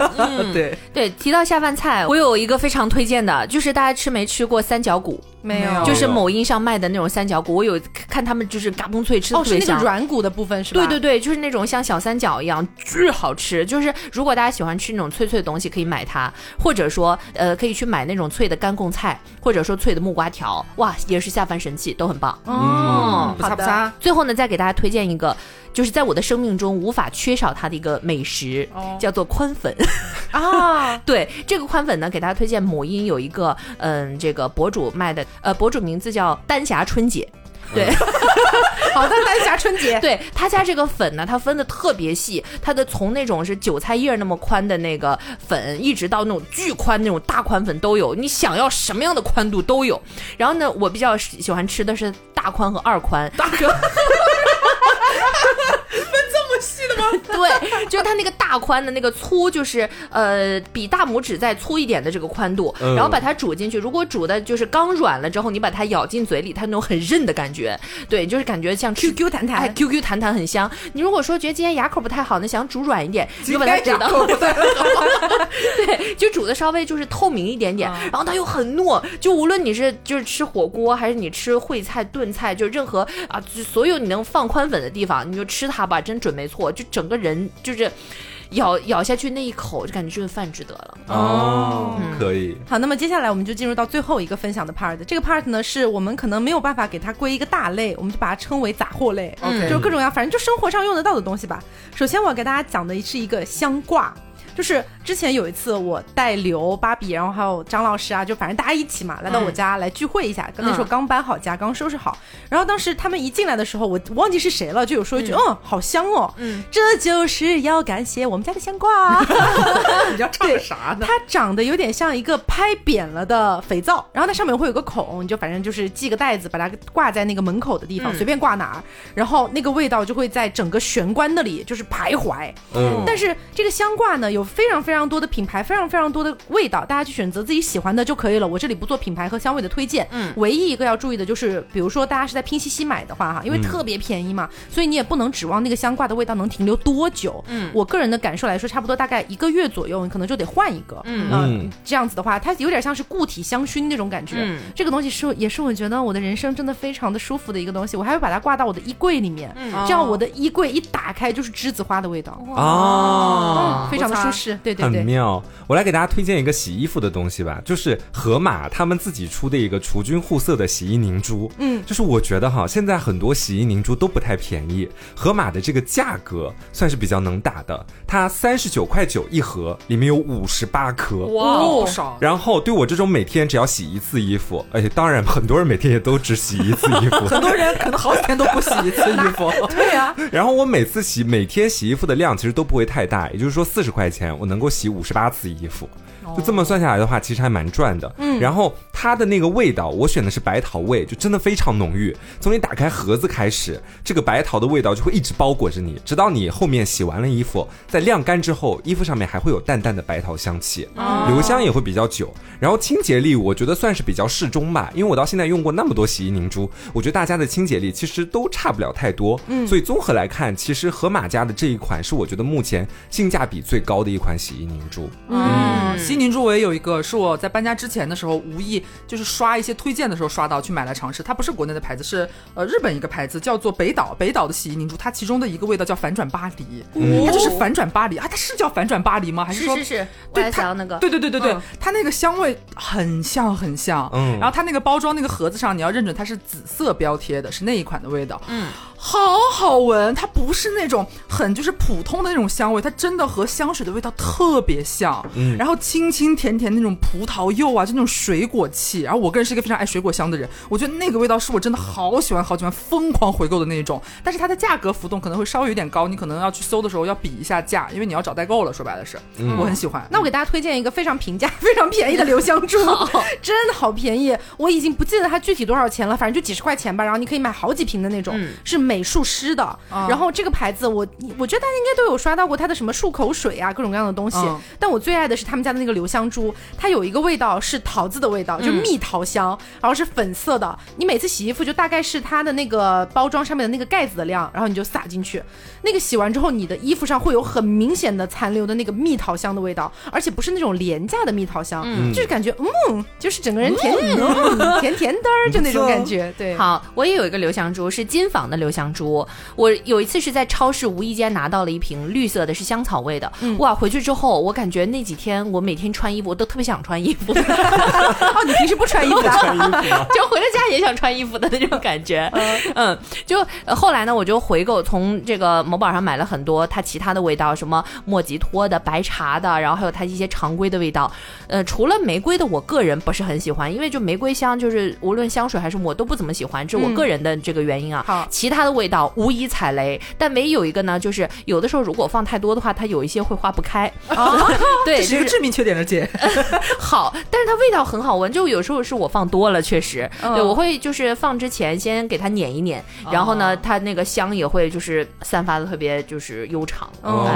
对，对，提到下饭菜，我有一个非常推荐的，就是大家吃没吃过三角骨？没有，就是某音上卖的那种三角骨，我有看他们就是嘎嘣脆，吃的哦，是那个。软骨的部分是吧？对对对，就是那种像小三角一样，巨好吃。就是如果大家喜欢吃那种脆脆的东西，可以买它，或者说呃，可以去买那种脆的干贡菜，或者说脆的木瓜条，哇，也是下饭神器，都很棒。哦，好的。最后呢，再给大家推荐一个，就是在我的生命中无法缺少它的一个美食，哦叫做宽粉。啊，对这个宽粉呢，给大家推荐某音有一个嗯，这个博主卖的，呃，博主名字叫丹霞春姐。对，好的，丹霞春节，对他家这个粉呢，它分的特别细，它的从那种是韭菜叶那么宽的那个粉，一直到那种巨宽那种大宽粉都有，你想要什么样的宽度都有。然后呢，我比较喜喜欢吃的是大宽和二宽，大哥。对，就是它那个大宽的那个粗，就是呃比大拇指再粗一点的这个宽度，嗯然后把它煮进去。如果煮的就是刚软了之后，你把它咬进嘴里，它那种很韧的感觉，对，就是感觉像 QQ 弹弹哎，Q Q 弹弹很香。你如果说觉得今天牙口不太好，那想煮软一点，你就把它煮到，对，就煮的稍微就是透明一点点，然后它又很糯，就无论你是就是吃火锅还是你吃烩菜炖菜，就任何啊，就所有你能放宽粉的地方，你就吃它吧，真准没错，就整个人就是咬咬下去那一口，就感觉这顿饭值得了。哦，可以。好，那么接下来我们就进入到最后一个分享的 part。这个 part 呢，是我们可能没有办法给它归一个大类，我们就把它称为杂货类。OK 就是各种各样，反正就生活上用得到的东西吧。首先我要给大家讲的是一个香挂。就是之前有一次我带刘、芭比，然后还有张老师啊，就反正大家一起嘛，来到我家来聚会一下。那时候刚搬好家，刚收拾好。然后当时他们一进来的时候，我忘记是谁了，就有说一句：“嗯，好香哦。”嗯，这就是要感谢我们家的香挂。你要唱个啥呢？它长得有点像一个拍扁了的肥皂，然后它上面会有个孔，你就反正就是系个袋子，把它挂在那个门口的地方，随便挂哪儿，然后那个味道就会在整个玄关那里就是徘徊。嗯，但是这个香挂呢，有非常非常多的品牌，非常非常多的味道，大家去选择自己喜欢的就可以了。我这里不做品牌和香味的推荐，嗯，唯一一个要注意的就是，比如说大家是在拼夕夕买的话哈，因为特别便宜嘛，所以你也不能指望那个香挂的味道能停留多久。嗯，我个人的感受来说，差不多大概一个月左右，你可能就得换一个。嗯嗯这样子的话，它有点像是固体香薰那种感觉。嗯这个东西是也是我觉得我的人生真的非常的舒服的一个东西，我还会把它挂到我的衣柜里面，嗯这样我的衣柜一打开就是栀子花的味道。哦嗯，非常的舒适，对对很。妙，我来给大家推荐一个洗衣服的东西吧，就是盒马他们自己出的一个除菌护色的洗衣凝珠。嗯就是我觉得哈，现在很多洗衣凝珠都不太便宜，盒马的这个价格算是比较能打的，它三十九块九一盒，里面有五十八颗。哇，哦不少。然后对我这种每天只要洗一次衣服，而且当然很多人每天也都只洗一次衣服，很多人可能好几天都不洗一次衣服。对啊，然后我每次洗每天洗衣服的量其实都不会太大，也就是说四十块钱我能够洗五十八次衣服。就这么算下来的话，其实还蛮赚的。嗯，然后它的那个味道，我选的是白桃味，就真的非常浓郁。从你打开盒子开始，这个白桃的味道就会一直包裹着你，直到你后面洗完了衣服，在晾干之后，衣服上面还会有淡淡的白桃香气，留香也会比较久。然后清洁力，我觉得算是比较适中吧，因为我到现在用过那么多洗衣凝珠，我觉得大家的清洁力其实都差不了太多。嗯，所以综合来看，其实河马家的这一款是我觉得目前性价比最高的一款洗衣凝珠。嗯，洗衣凝珠我也有一个，是我在搬家之前的时候无意就是刷一些推荐的时候刷到，去买来尝试。它不是国内的牌子，是呃日本一个牌子，叫做北岛。北岛的洗衣凝珠，它其中的一个味道叫反转巴黎，它就是反转巴黎啊，它是叫反转巴黎吗？还说是是是，对它那个，对对对对对，嗯它那个香味很像很像，嗯然后它那个包装那个盒子上你要认准它是紫色标贴的，是那一款的味道，嗯，好好闻，它不是那种很就是普通的那种香味，它真的和香水的味道特别像，嗯。然后清清甜甜那种葡萄柚啊，就那种水果气，然后我个人是一个非常爱水果香的人，我觉得那个味道是我真的好喜欢好喜欢，疯狂回购的那种，但是它的价格浮动可能会稍微有点高，你可能要去搜的时候要比一下价，因为你要找代购了，说白了是，我很喜欢，那我给大家推荐一个非常平价、非常便宜的留香珠，真的好便宜，我已经不记得它具体多少钱了，反正就几十块钱吧。然后你可以买好几瓶的那种，嗯。是美术师的。啊然后这个牌子我我觉得大家应该都有刷到过它的什么漱口水啊，各种各样的东西。嗯但我最爱的是他们家的那个留香珠，它有一个味道是桃子的味道，就是蜜桃香，然后是粉色的。你每次洗衣服就大概是它的那个包装上面的那个盖子的量，然后你就撒进去。那个洗完之后，你的衣服上会有很明显的残留的那个蜜桃香的味道，而且不是那种廉价的蜜桃香，嗯就是感觉嗯，就是整个人甜、嗯、甜甜的儿，就那种感觉。对，好，我也有一个留香珠，是金纺的留香珠。我有一次是在超市无意间拿到了一瓶绿色的，是香草味的。哇，回去之后我感觉那几天我每天穿衣服，我都特别想穿衣服，哦，你平时不穿衣服的？就回了家也想穿衣服的那种感觉。嗯，就呃后来呢，我就回购从这个某宝上买了很多它其他的味道，什么莫吉托的、白茶的，然后还有它一些常规的味道。呃，除了玫瑰的，我个人不是很喜欢，因为就玫瑰香，就是无论香水还是我都不怎么喜欢，这是我个人的这个原因啊。好其他的味道无疑踩雷，但唯一有一个呢，就是有的时候如果放太多的话，它有一些会化不开。啊，对，这是一个致命缺点的姐。好，但是它味道很好闻，就有时候是我放多了，确实，嗯对我会就是放之前先给它碾一碾，然后呢，它那个香也会就是散发的特别就是悠长。哦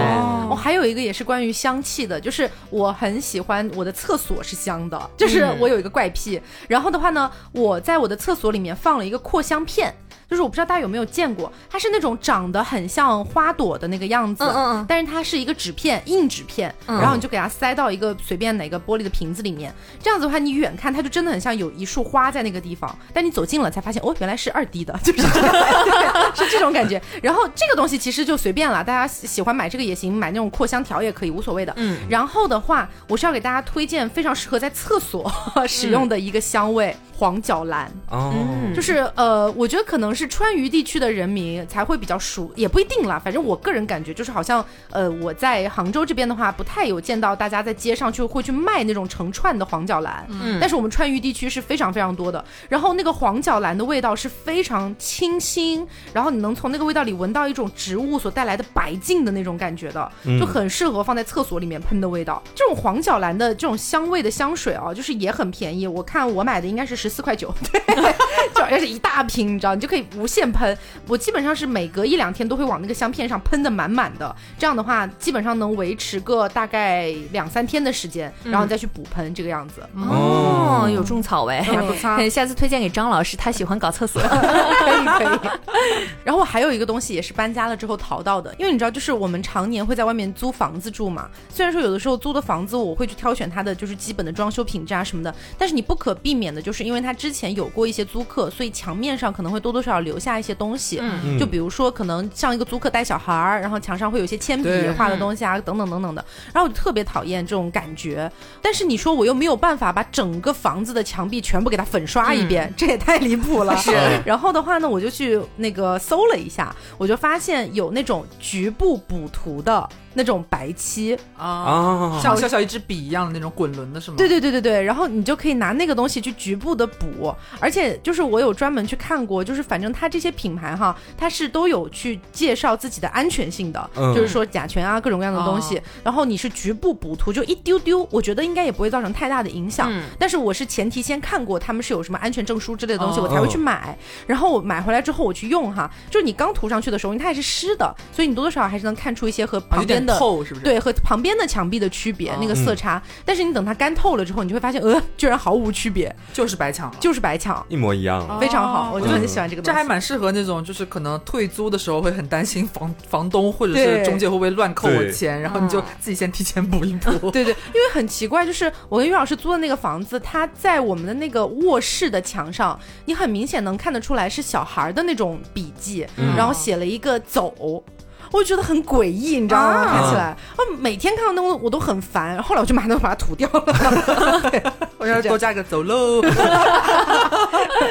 我哦，还有一个也是关于香气的，就是我很喜欢我的厕所是香的，就是我有一个怪癖。然后的话呢，我在我的厕所里面放了一个扩香片。就是我不知道大家有没有见过，它是那种长得很像花朵的那个样子，嗯嗯嗯但是它是一个纸片，硬纸片，嗯然后你就给它塞到一个随便哪个玻璃的瓶子里面，这样子的话，你远看它就真的很像有一束花在那个地方，但你走近了才发现，哦，原来是二 D 的，就是这个是这种感觉。然后这个东西其实就随便了，大家喜喜欢买这个也行，买那种扩香条也可以，无所谓的。嗯，然后的话，我是要给大家推荐非常适合在厕所 使用的一个香味——黄角兰。哦，嗯就是呃，我觉得可能是川渝地区的人民才会比较熟，也不一定啦。反正我个人感觉就是好像呃，我在杭州这边的话，不太有见到大家在街上去会去卖那种成串的黄角兰。嗯但是我们川渝地区是非常非常多的。然后那个黄角兰的味道是非常清新，然后你能从那个味道里闻到一种植物所带来的白净的那种感觉的，就很适合放在厕所里面喷的味道。这种黄角兰的这种香味的香水啊，就是也很便宜。我看我买的应该是十四块九，对，就而且一大瓶，你知道，你就可以无限喷。我基本上是每隔一两天都会往那个香片上喷的满满的，这样的话基本上能维持个大概两三天的时间，然后再去补喷这个样子。哦，有种草哎，还不差。下次推荐给张老师，他喜欢搞厕所。可以可以。然后我还有一个东西也是搬家了之后淘到的，因为你知道，就是我们常年会在外面租房子住嘛。虽然说有的时候租的房子我会去挑选它的就是基本的装修品质啊什么的，但是你不可避免的就是因为它之前有过一些租客，所以墙面上可能会多多少少留下一些东西。嗯，就比如说可能像一个租客带小孩儿，然后墙上会有一些铅笔画的东西啊，等等等等的。然后我就特别讨厌这种感觉。但是你说我又没有办法把整个房子的墙壁全部给它粉刷一遍，这也太离谱了。是。然后的话呢，我就去那个搜了一下，我就发现有那种局部补涂的。那种白漆啊，像小小一支笔一样的那种滚轮的是吗？对对对对对，然后你就可以拿那个东西去局部的补，而且就是我有专门去看过，就是反正它这些品牌哈，它是都有去介绍自己的安全性的，就是说甲醛啊各种各样的东西。然后你是局部补涂，就一丢丢，我觉得应该也不会造成太大的影响。但是我是前提先看过他们是有什么安全证书之类的东西，我才会去买。然后我买回来之后我去用哈，就是你刚涂上去的时候，因为它还是湿的，所以你多多少少还是能看出一些和旁边。透是不是？对，和旁边的墙壁的区别，那个色差。但是你等它干透了之后，你就会发现，呃，居然毫无区别，就是白墙，就是白墙，一模一样，非常好，我就很喜欢这个。这还蛮适合那种，就是可能退租的时候会很担心房 房东或者是中介会不会乱扣我钱，然后你就自己先提前补一补。对对，因为很奇怪，就是我跟于老师租的那个房子，它在我们的那个卧室的墙上，你很明显能看得出来是小孩的那种笔记，然后写了一个走。我就觉得很诡异，你知道吗？看起来，我，每天看到那个我都很烦。后来我就马上把它涂掉了。我要多加一个走喽。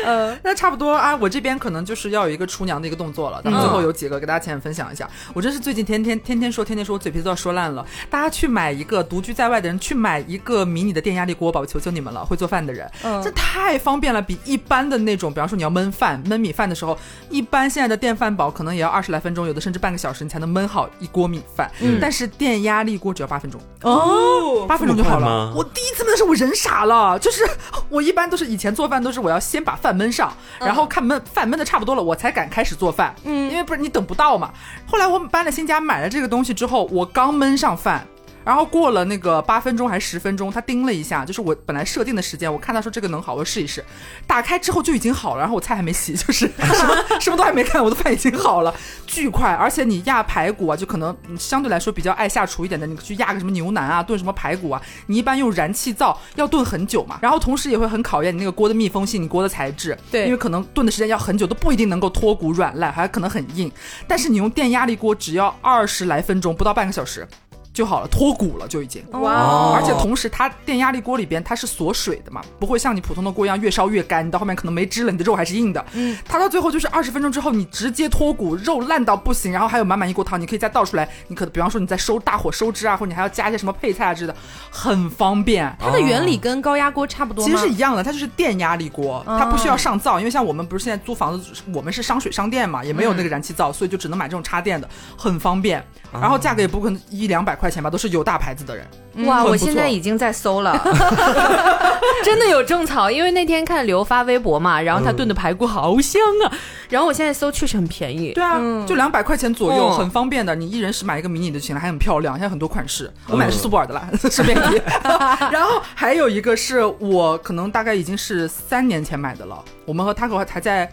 呃，那差不多啊。我这边可能就是要有一个厨娘的一个动作了。咱们最后有几个给大家浅浅分享一下。我真是最近天天天天说，天天说，我嘴皮子都要说烂了。大家去买一个独居在外的人去买一个迷你的电压力锅吧，我求求你们了，会做饭的人，这太方便了，比一般的那种，比方说你要焖饭、焖米饭的时候，一般现在的电饭煲可能也要二十来分钟，有的甚至半个小时你。才能焖好一锅米饭，但是电压力锅只要八分钟哦，八分钟就好了。我第一次焖的时候，我人傻了，就是我一般都是以前做饭都是我要先把饭焖上，然后看焖饭焖的差不多了，我才敢开始做饭。嗯，因为不是你等不到嘛。后来我搬了新家，买了这个东西之后，我刚焖上饭。然后过了那个八分钟还是十分钟，他盯了一下，就是我本来设定的时间，我看他说这个能好，我试一试。打开之后就已经好了，然后我菜还没洗，就是什 么什么都还没看，我的饭已经好了，巨快。而且你压排骨啊，就可能相对来说比较爱下厨一点的，你去压个什么牛腩啊，炖什么排骨啊，你一般用燃气灶要炖很久嘛，然后同时也会很考验你那个锅的密封性，你锅的材质。对，因为可能炖的时间要很久，都不一定能够脱骨软烂，还可能很硬。但是你用电压力锅，只要二十来分钟，不到半个小时。就好了，脱骨了就已经哇！而且同时，它电压力锅里边它是锁水的嘛，不会像你普通的锅一样越烧越干，你到后面可能没汁了，你的肉还是硬的。嗯，它到最后就是二十分钟之后，你直接脱骨，肉烂到不行，然后还有满满一锅汤，你可以再倒出来。你可比方说你在收大火收汁啊，或者你还要加一些什么配菜啊之类的，很方便。它的原理跟高压锅差不多，其实是一样的，它就是电压力锅，它不需要上灶，因为像我们不是现在租房子，我们是商水商店嘛，也没有那个燃气灶，所以就只能买这种插电的，很方便。然后价格也不可能一两百块钱吧，都是有大牌子的人。哇，我现在已经在搜了，真的有种草。因为那天看刘发微博嘛，然后他炖的排骨好香啊。然后我现在搜确实很便宜，对啊，就两百块钱左右，很方便的。你一人是买一个迷你的就行了，还很漂亮，现在很多款式。我买的是苏泊尔的啦，顺便提。然后还有一个是我可能大概已经是三年前买的了，我们和 Taco 还在。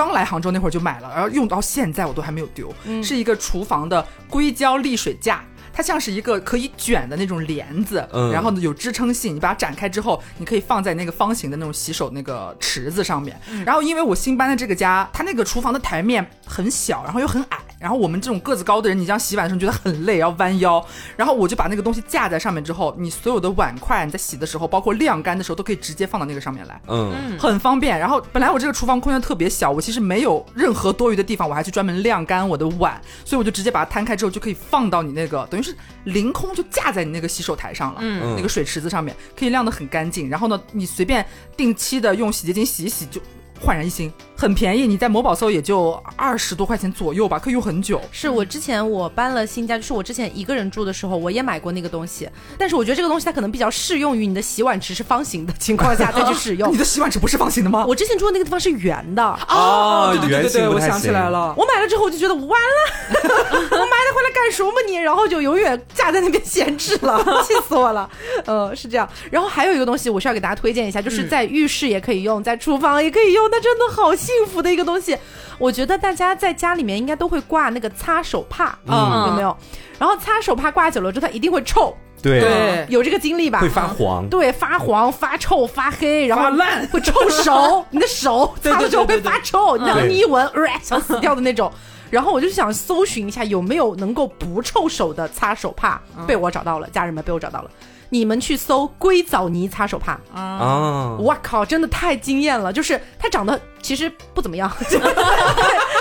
刚来杭州那会儿就买了，然后用到现在我都还没有丢，是一个厨房的硅胶沥水架。它像是一个可以卷的那种帘子，然后呢有支撑性，你把它展开之后，你可以放在那个方形的那种洗手那个池子上面。然后因为我新搬的这个家，它那个厨房的台面很小，然后又很矮，然后我们这种个子高的人，你这样洗碗的时候觉得很累，要弯腰。然后我就把那个东西架在上面之后，你所有的碗筷你在洗的时候，包括晾干的时候，都可以直接放到那个上面来，嗯，很方便。然后本来我这个厨房空间特别小，我其实没有任何多余的地方，我还去专门晾干我的碗，所以我就直接把它摊开之后就可以放到你那个等于是。凌空就架在你那个洗手台上了，嗯，那个水池子上面可以晾得很干净。然后呢，你随便定期的用洗洁精洗一洗就。焕然一新，很便宜，你在某宝搜也就二十多块钱左右吧，可以用很久。是我之前我搬了新家，就是我之前一个人住的时候，我也买过那个东西，但是我觉得这个东西它可能比较适用于你的洗碗池是方形的情况下再去使用你。的洗碗池不是方形的吗？我之前住的那个地方是圆的，哦对对对对我想起来了。我买了之后我就觉得完了，我买它回来干什么你？然后就永远架在那边闲置了，气死我了。呃，是这样。然后还有一个东西我是要给大家推荐一下，就是在浴室也可以用，在厨房也可以用，那真的好幸福的一个东西。我觉得大家在家里面应该都会挂那个擦手帕，嗯有没有？然后擦手帕挂久了之后，它一定会臭，对对有这个经历吧？会发黄。对，发黄、发臭、发黑，然后烂会臭手，你的手擦了之后会发臭，然后对你一闻，呃，想死掉的那种。然后我就想搜寻一下有没有能够不臭手的擦手帕，被我找到了，家人们被我找到了。你们去搜硅藻泥擦手帕，啊，我靠，真的太惊艳了！就是它长得其实不怎么样，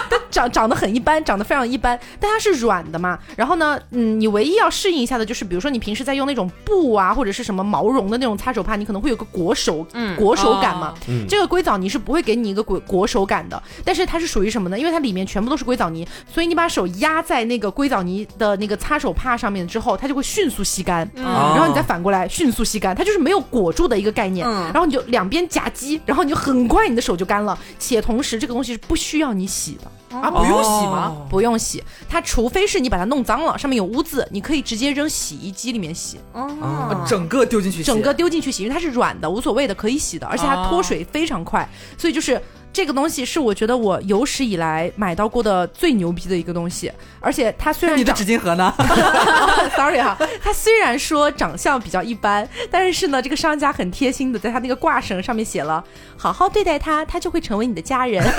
它长长得很一般，长得非常一般，但它是软的嘛。然后呢，嗯，你唯一要适应一下的就是，比如说你平时在用那种布啊，或者是什么毛绒的那种擦手帕，你可能会有个裹手，嗯裹手感嘛。嗯这个硅藻泥是不会给你一个裹裹手感的，但是它是属于什么呢？因为它里面全部都是硅藻泥，所以你把手压在那个硅藻泥的那个擦手帕上面之后，它就会迅速吸干。然后你再反过来迅速吸干，它就是没有裹住的一个概念。嗯然后你就两边夹击，然后你就很快你的手就干了，且同时这个东西是不需要你洗的，啊，不用洗吗？哦？不用洗。它除非是你把它弄脏了，上面有污渍，你可以直接扔洗衣机里面洗，哦，整个丢进去洗，整个丢进去洗，因为它是软的，无所谓的，可以洗的，而且它脱水非常快，所以就是。这个东西是我觉得我有史以来买到过的最牛逼的一个东西，而且它虽然你的纸巾盒呢？Sorry 哈，它虽然说长相比较一般，但是呢，这个商家很贴心的在他那个挂绳上面写了“好好对待它，它就会成为你的家人”。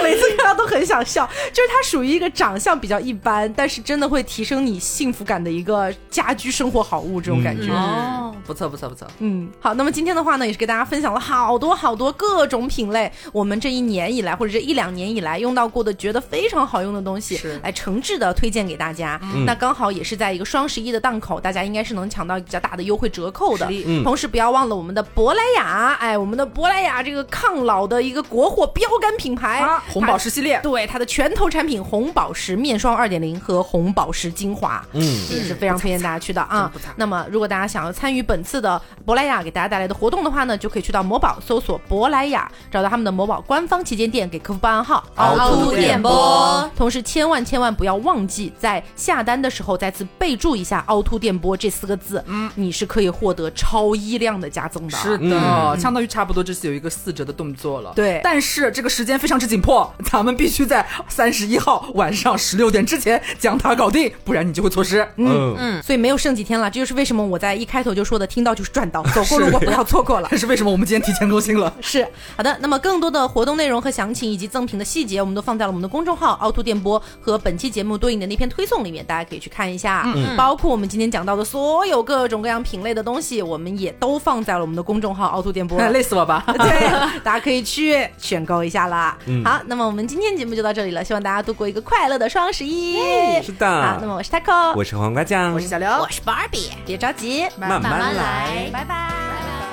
我每次看到都很想笑，就是它属于一个长相比较一般，但是真的会提升你幸福感的一个家居生活好物，这种感觉。哦，不错不错不错。嗯，好，那么今天的话呢，也是给大家分享了好多好多各种品类，我们这一年以来或者这一两年以来用到过的，觉得非常好用的东西，是。来诚挚的推荐给大家。那刚好也是在一个双十一的档口，大家应该是能抢到比较大的优惠折扣的。嗯。同时不要忘了我们的珀莱雅，哎，我们的珀莱雅这个抗老的一个国货标杆品牌，啊，红宝石系列，对它的拳头产品红宝石面霜二点零和红宝石精华，嗯，也是非常推荐大家去的啊。那么，如果大家想要参与本次的珀莱雅给大家带来的活动的话呢，就可以去到某宝搜索珀莱雅，找到他们的某宝官方旗舰店，给客服报暗号凹凸电波。同时，千万千万不要忘记在下单的时候再次备注一下“凹凸电波”这四个字，嗯，你是可以获得超一量的加赠的。是的，相当于差不多这次有一个四折的动作了。对但是这个时间非常之紧迫，咱们必须在三十一号晚上十六点之前将它搞定，不然你就会错失。嗯嗯，所以没有剩几天了，这就是为什么我在一开头就说的，听到就是赚到，走过路过不要错过了。这 是为什么我们今天提前更新了？是好的，那么更多的活动内容和详情以及赠品的细节，我们都放在了我们的公众号“凹凸电波”和本期节目对应的那篇推送里面，大家可以去看一下。嗯，包括我们今天讲到的所有各种各样品类的东西，我们也都放在了我们的公众号“凹凸电波”。累死我吧！对，大家可以去选购一下啦。嗯好，那么我们今天节目就到这里了，希望大家度过一个快乐的双十一。是好，那，么我是 taco，我是黄瓜酱，我是小刘，我是 Barbie，别着急，慢慢来。拜拜。